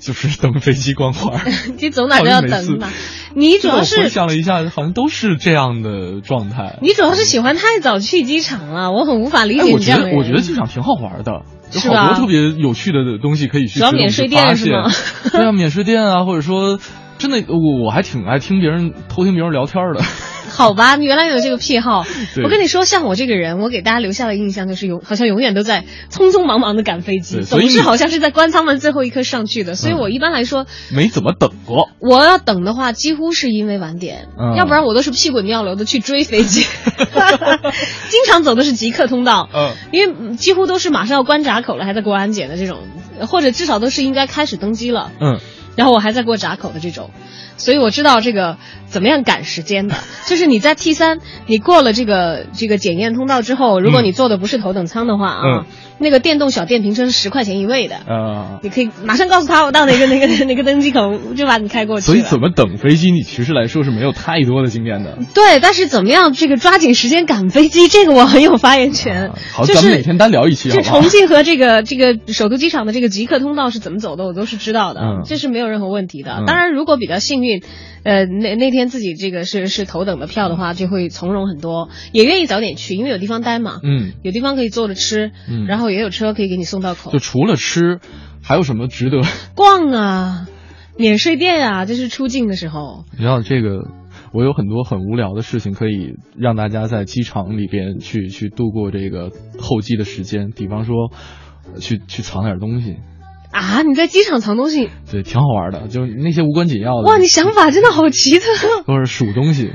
就是等飞机光环儿。你走哪都要等嘛。你主要我回是想了一下，好像都是这样的状态。你主要是喜欢太早去机场了，我很无法理解你这样的人。我觉得机场挺好玩的，有好多特别有趣的东西可以去主要免税店是吗现 对啊，免税店啊，或者说真的，我我还挺爱听别人偷听别人聊天的。好吧，你原来有这个癖好。我跟你说，像我这个人，我给大家留下的印象就是永好像永远都在匆匆忙忙的赶飞机，总是好像是在关舱门最后一刻上去的。所以嗯我一般来说，没怎么等过。我要等的话，几乎是因为晚点，嗯。要不然我都是屁滚尿流的去追飞机，经常走的是极客通道，嗯，因为嗯几乎都是马上要关闸口了，还在过安检的这种，或者至少都是应该开始登机了，嗯，然后我还在过闸口的这种，所以我知道这个怎么样赶时间的，就是你在 T 三，你过了这个这个检验通道之后，如果你坐的不是头等舱的话啊，嗯那个电动小电瓶车是十块钱一位的，啊、你可以马上告诉他我到哪个哪个哪个登机口，就把你开过去。所以怎么等飞机，你其实来说是没有太多的经验的。对，但是怎么样这个抓紧时间赶飞机，这个我很有发言权。好，就是咱们哪天单聊一期好就重？庆和这个这个首都机场的这个极客通道是怎么走的，我都是知道的，嗯这是没有任何问题的。嗯当然，如果比较幸运，呃，那那天自己这个是是头等的票的话，就会从容很多，也愿意早点去，因为有地方待嘛，嗯，有地方可以坐着吃，嗯然后也有车可以给你送到口就。除了吃，还有什么值得？逛啊，免税店啊，这是出境的时候。你知道这个，我有很多很无聊的事情可以让大家在机场里边去去度过这个候机的时间，比方说，呃去去藏点东西，啊，你在机场藏东西，对，挺好玩的，就是那些无关紧要的。哇，你想法真的好奇特。或者数东西，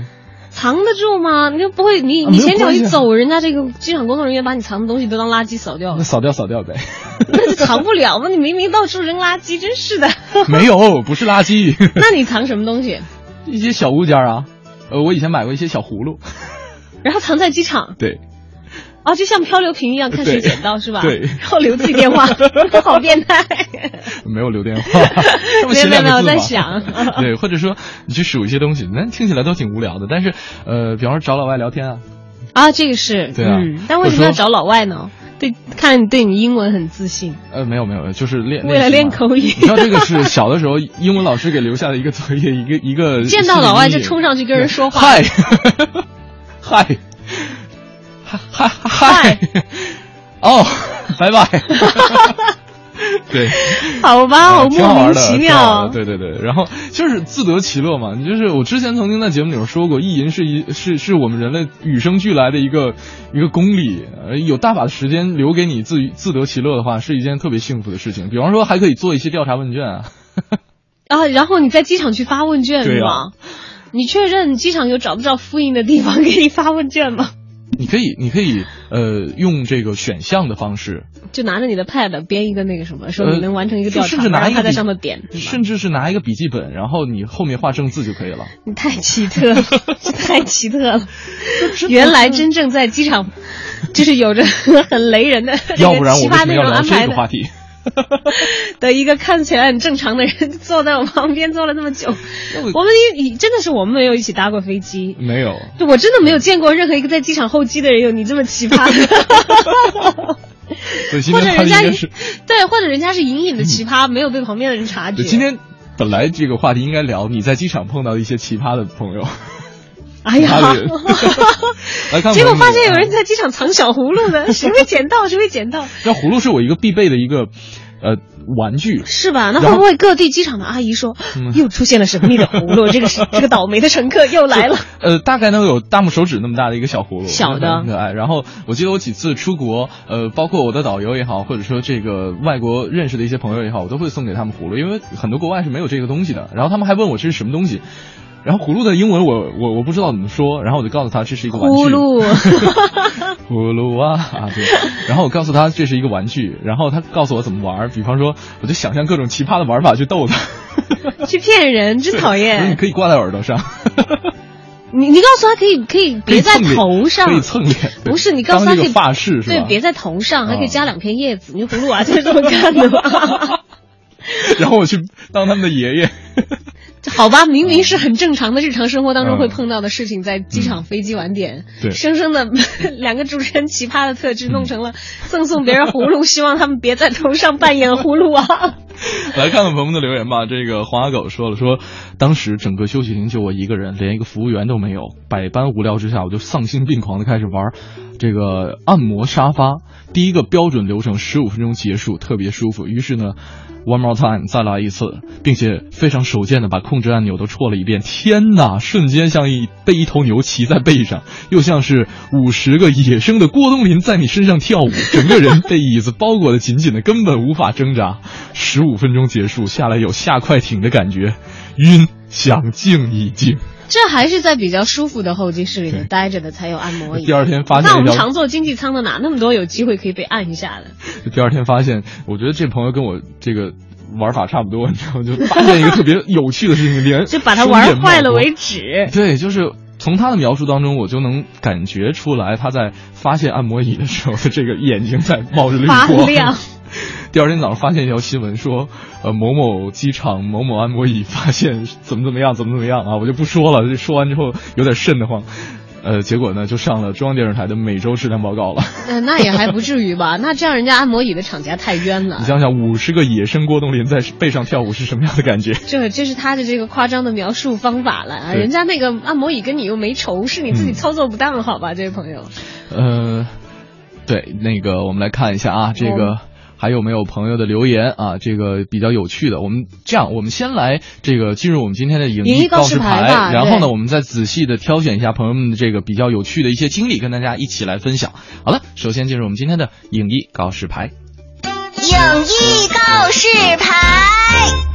藏得住吗？你就不会，你啊你前脚一走，人家这个机场工作人员把你藏的东西都当垃圾扫掉了，那扫掉扫掉呗。那就藏不了嘛。你明明到处扔垃圾，真是的。没有，不是垃圾，那你藏什么东西？一些小物件啊。呃，我以前买过一些小葫芦，然后藏在机场，对，哦，就像漂流瓶一样，看谁捡到是吧？对然后留自己电话，好变态。没有留电话，没有没有没有，我在想，对，或者说你去数一些东西，那听起来都挺无聊的。但是，呃，比方说找老外聊天啊，啊，这个是对啊嗯，但为什么要找老外呢？对，看对你英文很自信，呃，没有没有，就是练为了练口语你知道这个是小的时候英文老师给留下的一个作业，一个一个见到老外就冲上去跟人说话。嗨，嗨，嗨嗨嗨，哦，拜拜。对，好吧，好莫名其妙。对对对，然后就是自得其乐嘛。就是我之前曾经在节目里面说过，意淫是一是是我们人类与生俱来的一个一个功力，呃，有大把的时间留给你自自得其乐的话，是一件特别幸福的事情。比方说，还可以做一些调查问卷啊。啊，然后你在机场去发问卷对啊吗？你确认机场有找不到复印的地方给你发问卷吗？你可以，你可以，呃，用这个选项的方式，就拿着你的 pad 编一个那个什么，说呃你能完成一个调查，就甚至拿在一个笔上面点。甚至是拿一个笔记本，然后你后面画正字就可以了。你太奇特了，这 太奇特了！原来真正在机场，就是有着很雷人的这个要不然我为奇葩内什么要聊容安排的这个话题？的一个看起来很正常的人，坐在我旁边坐了那么久。我们也也真的是我们没有一起搭过飞机，没有，就我真的没有见过任何一个在机场候机的人有你这么奇葩的。或者人家对，或者人家是隐隐的奇葩，没有被旁边的人察觉。今天本来这个话题应该聊你在机场碰到的一些奇葩的朋友。哎呀 结果发现有人在机场藏小葫芦呢，谁会捡到？谁会捡到？那葫芦是我一个必备的一个呃玩具，是吧？那会不会各地机场的阿姨说，嗯又出现了神秘的葫芦？这个是这个倒霉的乘客又来了。呃，大概能有大拇手指那么大的一个小葫芦，小的很可爱。然后我记得我几次出国，呃，包括我的导游也好，或者说这个外国认识的一些朋友也好，我都会送给他们葫芦，因为很多国外是没有这个东西的。然后他们还问我这是什么东西。然后葫芦的英文我我我不知道怎么说，然后我就告诉他这是一个玩具。葫芦 葫芦啊啊对，然后我告诉他这是一个玩具，然后他告诉我怎么玩，比方说我就想象各种奇葩的玩法去逗他。去骗人，真讨厌你。可以挂在耳朵上，你你告诉他可以可以别在头上，可以蹭脸，不是你告诉他可以发饰是吧？对，别在头上，还可以啊加两片叶子。你葫芦娃就是这么干的吧？然后我去当他们的爷爷。好吧，明明是很正常的日常生活当中嗯会碰到的事情，在机场飞机晚点，对生生的 两个主持人奇葩的特质弄成了赠送别人葫芦，希望他们别在头上扮演葫芦娃。来看看朋友们的留言吧。这个黄阿狗说了说，当时整个休息厅就我一个人，连一个服务员都没有，百般无聊之下，我就丧心病狂的开始玩这个按摩沙发。第一个标准流程十五分钟结束，特别舒服。于是呢，one more time 再来一次，并且非常手贱的把控制按钮都戳了一遍。天哪，瞬间像一被一头牛骑在背上，又像是五十个野生的郭冬临在你身上跳舞，整个人被椅子包裹的紧紧的，根本无法挣扎。十五分钟结束下来，有下快艇的感觉，晕，想静一静。这还是在比较舒服的候机室里面待着的才有按摩椅。第二天发现那我们常坐经济舱的哪那么多有机会可以被按一下的？第二天发现，我觉得这朋友跟我这个玩法差不多，你知道吗？就发现一个特别有趣的事情，连 就把它玩坏了为止。对，就是从他的描述当中，我就能感觉出来他在发现按摩椅的时候的这个眼睛在冒着绿发光。亮。第二天早上发现一条新闻说，呃，某某机场某某按摩椅发现怎么怎么样，怎么怎么样啊，我就不说了。这说完之后有点瘆得慌。呃，结果呢，就上了中央电视台的每周质量报告了。呃，那也还不至于吧？那这样人家按摩椅的厂家太冤了你。想想，五十个野生郭冬临在背上跳舞是什么样的感觉？这这是他的这个夸张的描述方法了啊！人家那个按摩椅跟你又没仇，是你自己嗯操作不当，好吧，这位朋友。呃，对，那个我们来看一下啊，这个。还有没有朋友的留言啊？这个比较有趣的，我们这样，我们先来这个进入我们今天的影影艺告示牌然后呢，我们再仔细的挑选一下朋友们的这个比较有趣的一些经历，跟大家一起来分享。好了，首先进入我们今天的影艺告示牌。影艺告示牌。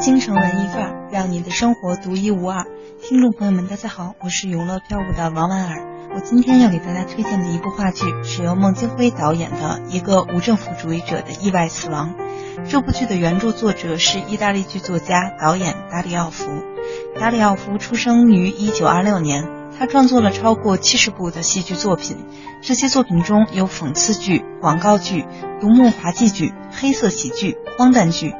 京城文艺范儿，让你的生活独一无二。听众朋友们，大家好，我是永乐票务的王婉儿。我今天要给大家推荐的一部话剧，是由孟京辉导演的《一个无政府主义者的意外死亡》。这部剧的原著作者是意大利剧作家、导演达里奥福。达里奥福出生于1926年，他创作了超过70部的戏剧作品，这些作品中有讽刺剧、广告剧、独幕滑稽剧、黑色喜剧、荒诞剧。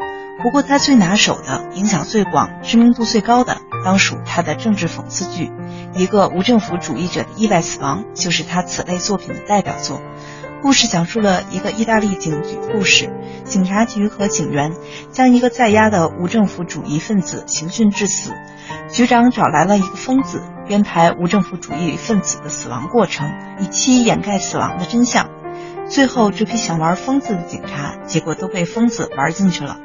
不过他最拿手的、影响最广、知名度最高的，当属他的政治讽刺剧《一个无政府主义者的意外死亡》，就是他此类作品的代表作。故事讲述了一个意大利警局故事，警察局和警员将一个在押的无政府主义分子刑讯致死。局长找来了一个疯子，编排无政府主义分子的死亡过程，以期掩盖死亡的真相。最后，这批想玩疯子的警察，结果都被疯子玩进去了。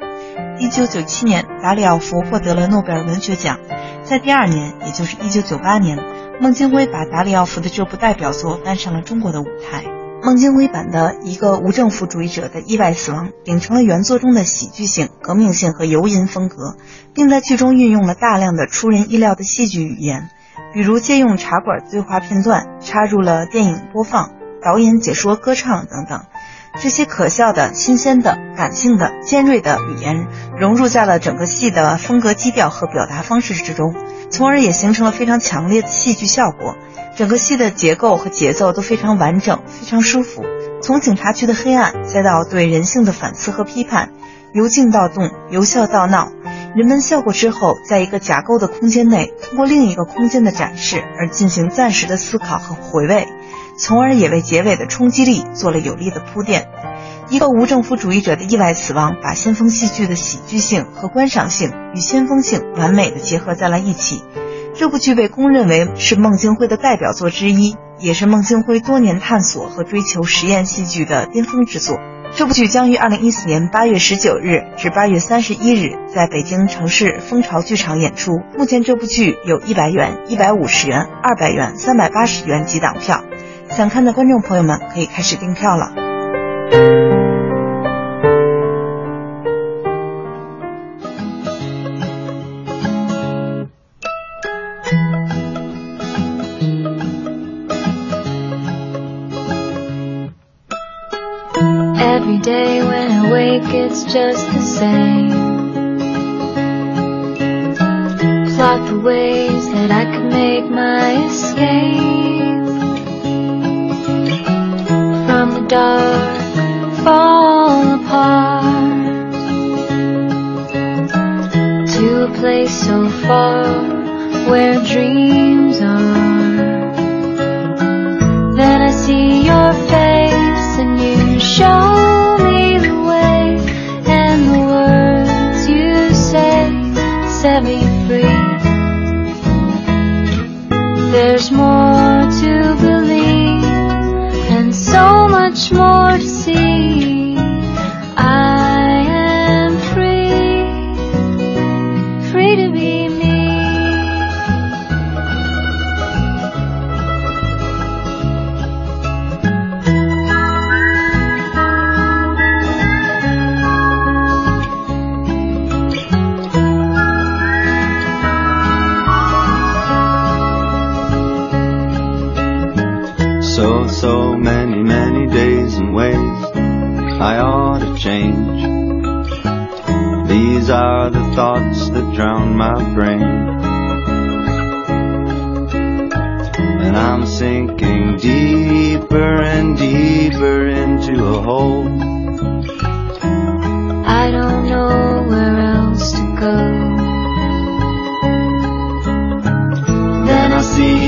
一九九七年，达里奥夫获得了诺贝尔文学奖。在第二年，也就是一九九八年，孟京辉把达里奥夫的这部代表作搬上了中国的舞台。孟京辉版的一个无政府主义者的意外死亡，秉承了原作中的喜剧性、革命性和游吟风格，并在剧中运用了大量的出人意料的戏剧语言，比如借用茶馆对话片段，插入了电影播放、导演解说、歌唱等等。这些可笑的、新鲜的、感性的、尖锐的语言融入在了整个戏的风格基调和表达方式之中，从而也形成了非常强烈的戏剧效果。整个戏的结构和节奏都非常完整，非常舒服。从警察局的黑暗，再到对人性的反思和批判，由静到动，由笑到闹，人们笑过之后，在一个假构的空间内，通过另一个空间的展示而进行暂时的思考和回味。从而也为结尾的冲击力做了有力的铺垫。一个无政府主义者的意外死亡，把先锋戏剧的喜剧性和观赏性与先锋性完美的结合在了一起。这部剧被公认为是孟京辉的代表作之一，也是孟京辉多年探索和追求实验戏剧的巅峰之作。这部剧将于二零一四年八月十九日至八月三十一日在北京城市蜂巢剧场演出。目前这部剧有一百元、一百五十元、二百元、三百八十元几档票。想看的观众朋友们可以开始订票了。Fall apart to a place so far where dreams are.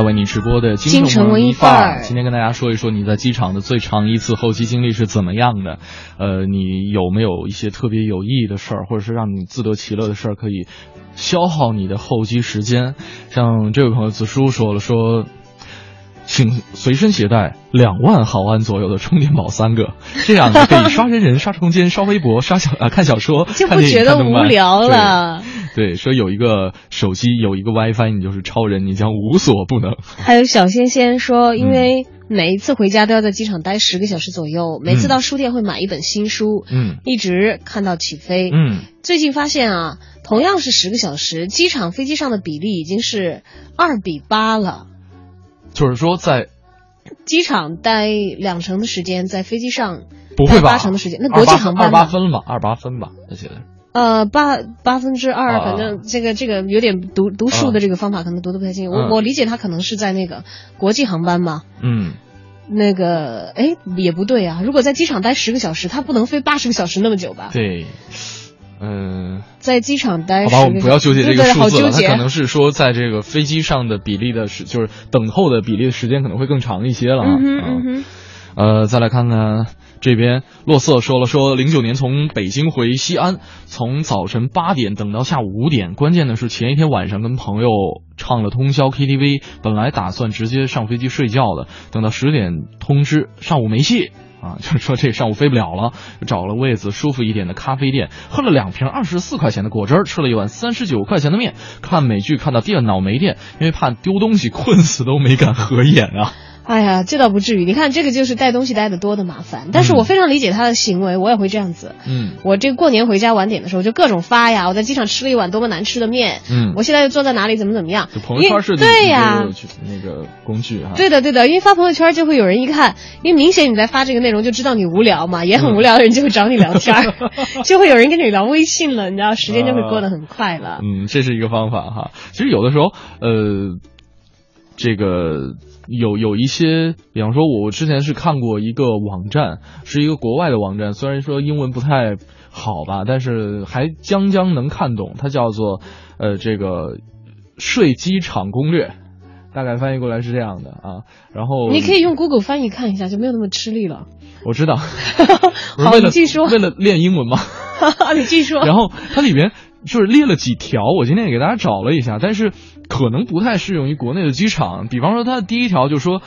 在为你直播的京城文文艺范儿今天跟大家说一说你在机场的最长一次候机经历是怎么样的。呃，你有没有一些特别有意义的事儿，或者是让你自得其乐的事儿，可以消耗你的候机时间？像这位朋友子舒说了说。请随身携带两万毫安左右的充电宝三个，这样就可以刷人人、刷空间、刷微博、刷小啊看小说，就不觉得无聊了。对。对，说有一个手机，有一个 WiFi，你就是超人，你将无所不能。还有小仙仙说，因为每一次回家都要在机场待十个小时左右，每次到书店会买一本新书，嗯一直看到起飞。嗯，最近发现啊，同样是十个小时，机场飞机上的比例已经是二比八了。就是说在机场待两成的时间，在飞机上不会吧？八成的时间，那国际航班二八嘛分吧，二八分吧，我记得。呃，八八分之二，啊反正这个这个有点读读数的这个方法可能读的不太清。嗯我我理解他可能是在那个国际航班嘛。嗯，那个哎也不对啊，如果在机场待十个小时，他不能飞八十个小时那么久吧？对，嗯、在机场待好吧，我们不要纠结这个数字了，它好纠结可能是说在这个飞机上的比例的时，就是等候的比例的时间可能会更长一些了嗯。呃，再来看看这边，洛瑟说了说，零九年从北京回西安，从早晨八点等到下午五点，关键的是前一天晚上跟朋友唱了通宵 KTV，本来打算直接上飞机睡觉的，等到十点通知上午没戏。啊，就是说这上午飞不了了，找了位子舒服一点的咖啡店，喝了两瓶二十四块钱的果汁，吃了一碗三十九块钱的面，看美剧看到电脑没电，因为怕丢东西，困死都没敢合眼啊。哎呀，这倒不至于。你看，这个就是带东西带的多的麻烦。但是我非常理解他的行为，我也会这样子。嗯我这个过年回家晚点的时候，就各种发呀，我在机场吃了一碗多么难吃的面，嗯我现在又坐在哪里，怎么怎么样。就朋友圈是对呀、那个工具哈。对的，对的，因为发朋友圈就会有人一看，因为明显你在发这个内容，就知道你无聊嘛，也很无聊的人就会找你聊天儿，就会有人跟你聊微信了，你知道，时间就会过得很快了。嗯，这是一个方法哈。其实有的时候，呃，这个有有一些，比方说，我之前是看过一个网站，是一个国外的网站，虽然说英文不太好吧，但是还将将能看懂。它叫做呃这个睡机场攻略，大概翻译过来是这样的啊。然后你可以用 Google 翻译看一下，就没有那么吃力了。我知道，好你继续说为了练英文吗。你继续说。然后它里边就是列了几条，我今天也给大家找了一下，但是可能不太适用于国内的机场。比方说，它的第一条就说，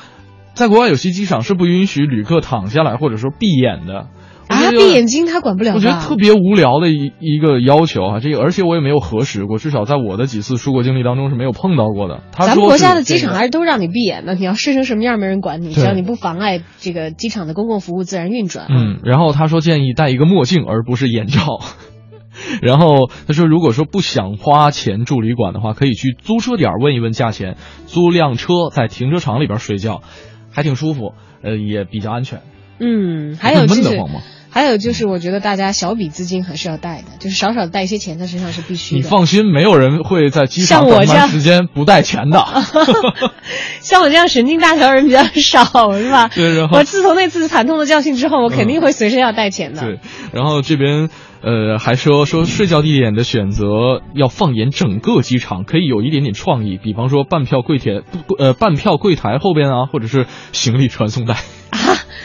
在国外有些机场是不允许旅客躺下来或者说闭眼的。啊，闭眼睛他管不了？我觉得特别无聊的一一个要求啊，这个而且我也没有核实过，至少在我的几次出国经历当中是没有碰到过的。他说咱们国家的机场还是都让你闭眼的，你要睡成什么样没人管你，对只要你不妨碍这个机场的公共服务自然运转。嗯，然后他说建议戴一个墨镜，而不是眼罩。然后他说，如果说不想花钱住旅馆的话，可以去租车点问一问价钱，租辆车在停车场里边睡觉，还挺舒服，呃，也比较安全。嗯，还有就是还有就是，我觉得大家小笔资金还是要带的，就是少少带一些钱在身上是必须的你。放心，没有人会在机场等像我这样时间不带钱的。像我这样神经大条人比较少，是吧？对然后我自从那次惨痛的教训之后，我肯定会随身要带钱的。对，然后这边呃还说说睡觉地点的选择要放眼整个机场，可以有一点点创意，比方说半票柜铁呃半票柜台后边啊，或者是行李传送带啊。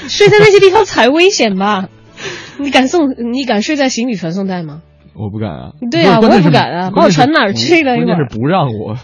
睡在那些地方才危险吧？你敢送？你敢睡在行李传送带吗？我不敢啊。对啊我也不敢啊把我传哪儿去了关键是不让我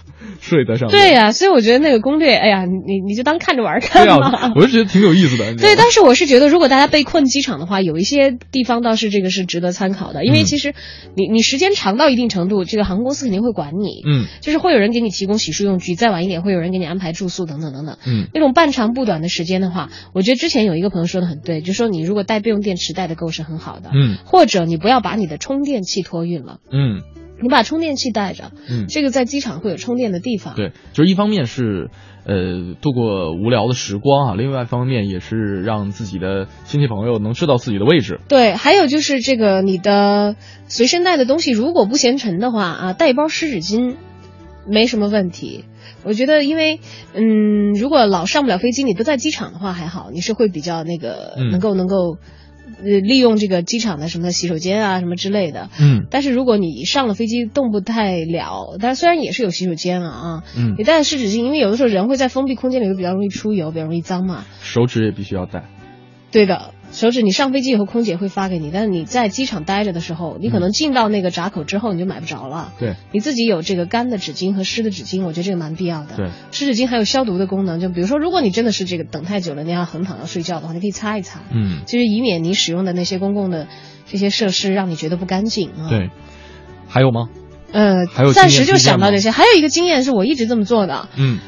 睡在上面。对呀、所以我觉得那个攻略，哎呀，你你就当看着玩儿看对嘛。啊，我就觉得挺有意思的。对，但是我是觉得，如果大家被困机场的话，有一些地方倒是这个是值得参考的，因为嗯其实你你时间长到一定程度，这个航空公司肯定会管你，嗯就是会有人给你提供洗漱用具，再晚一点会有人给你安排住宿等等等等。嗯那种半长不短的时间的话，我觉得之前有一个朋友说的很对，就说你如果带备用电池带的够是很好的，嗯或者你不要把你的充电器托运了，嗯你把充电器带着，嗯，这个在机场会有充电的地方。对，就是一方面是呃度过无聊的时光啊，另外一方面也是让自己的亲戚朋友能知道自己的位置。对，还有就是这个你的随身带的东西，如果不嫌沉的话啊，带一包湿纸巾。没什么问题。我觉得，因为嗯，如果老上不了飞机，你不在机场的话还好，你是会比较那个嗯能够能够。呃，利用这个机场的什么洗手间啊，什么之类的。嗯但是如果你上了飞机动不太了，但虽然也是有洗手间了啊，嗯你带着湿纸巾，因为有的时候人会在封闭空间里会比较容易出油，比较容易脏嘛。手指也必须要带。对的，手指你上飞机以后，空姐会发给你，但是你在机场待着的时候，你可能进到那个闸口之后，你就买不着了。对你自己有这个干的纸巾和湿的纸巾，我觉得这个蛮必要的。对，湿纸巾还有消毒的功能，就比如说，如果你真的是这个等太久了，你要横躺要睡觉的话，你可以擦一擦，嗯，就是以免你使用的那些公共的这些设施让你觉得不干净啊。对，还有吗？呃还有，暂时就想到这些。还有一个经验是我一直这么做的，嗯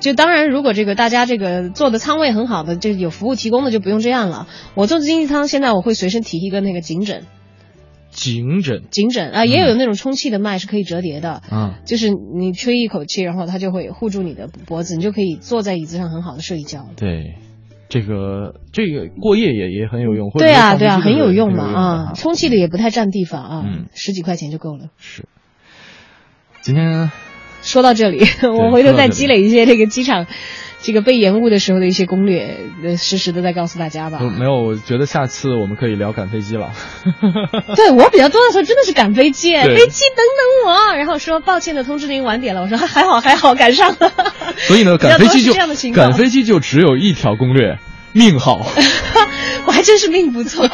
就当然，如果这个大家这个坐的舱位很好的，这有服务提供的就不用这样了。我坐经济舱，现在我会随身提一个那个颈枕，颈枕？颈枕啊，也有那种充气的麦是可以折叠的，啊，就是你吹一口气，然后它就会护住你的脖子，你就可以坐在椅子上很好的睡一觉。对，这个这个过夜也也很有用，对啊，对啊，很有用嘛啊，充气的也不太占地方啊，嗯。十几块钱就够了。是。今天说到这里，我回头再积累一些这个机场这个被延误的时候的一些攻略，呃，实时的再告诉大家吧。没有，我觉得下次我们可以聊赶飞机了。对我比较多的时候真的是赶飞机，对。飞机等等我，然后说抱歉的通知您晚点了，我说还好还好赶上了，所以呢，赶飞机就赶飞机就只有一条攻略，命好。我还真是命不错。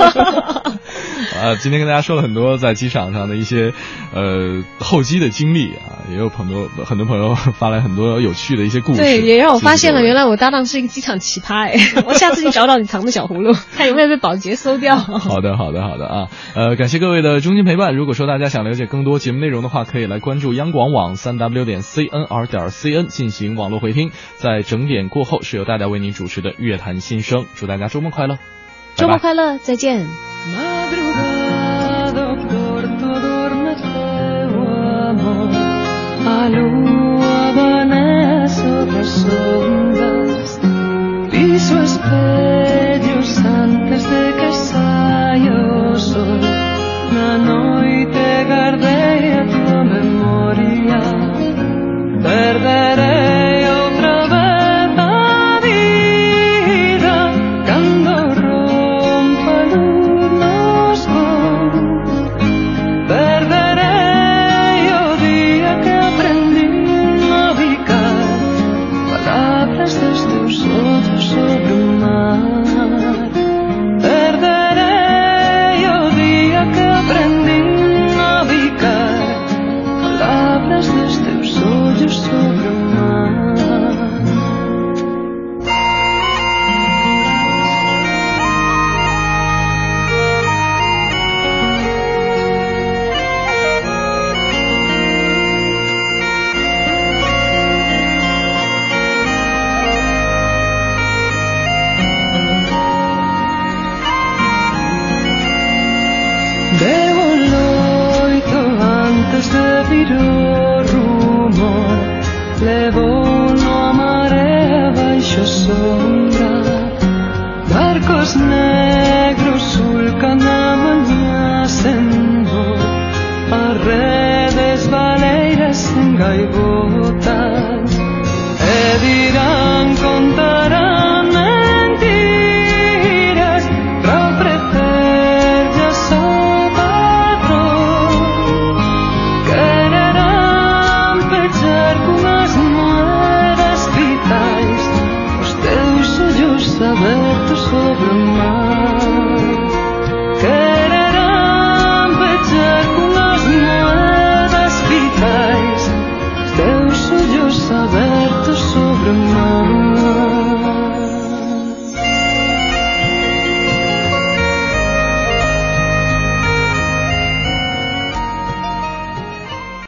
啊，今天跟大家说了很多在机场上的一些呃候机的经历啊，也有朋友很多朋友发来很多有趣的一些故事。对，也让我发现了，原来我搭档是一个机场奇葩哎！我下次去找找你藏的小葫芦，看有没有被保洁搜掉。好的，好的，好的啊，呃，感谢各位的衷心陪伴。如果说大家想了解更多节目内容的话，可以来关注央广网三 w 点 cnr 点 cn 进行网络回听。在整点过后，是由大家为您主持的《乐坛新生》，祝大家周末快乐，周末快乐，再见。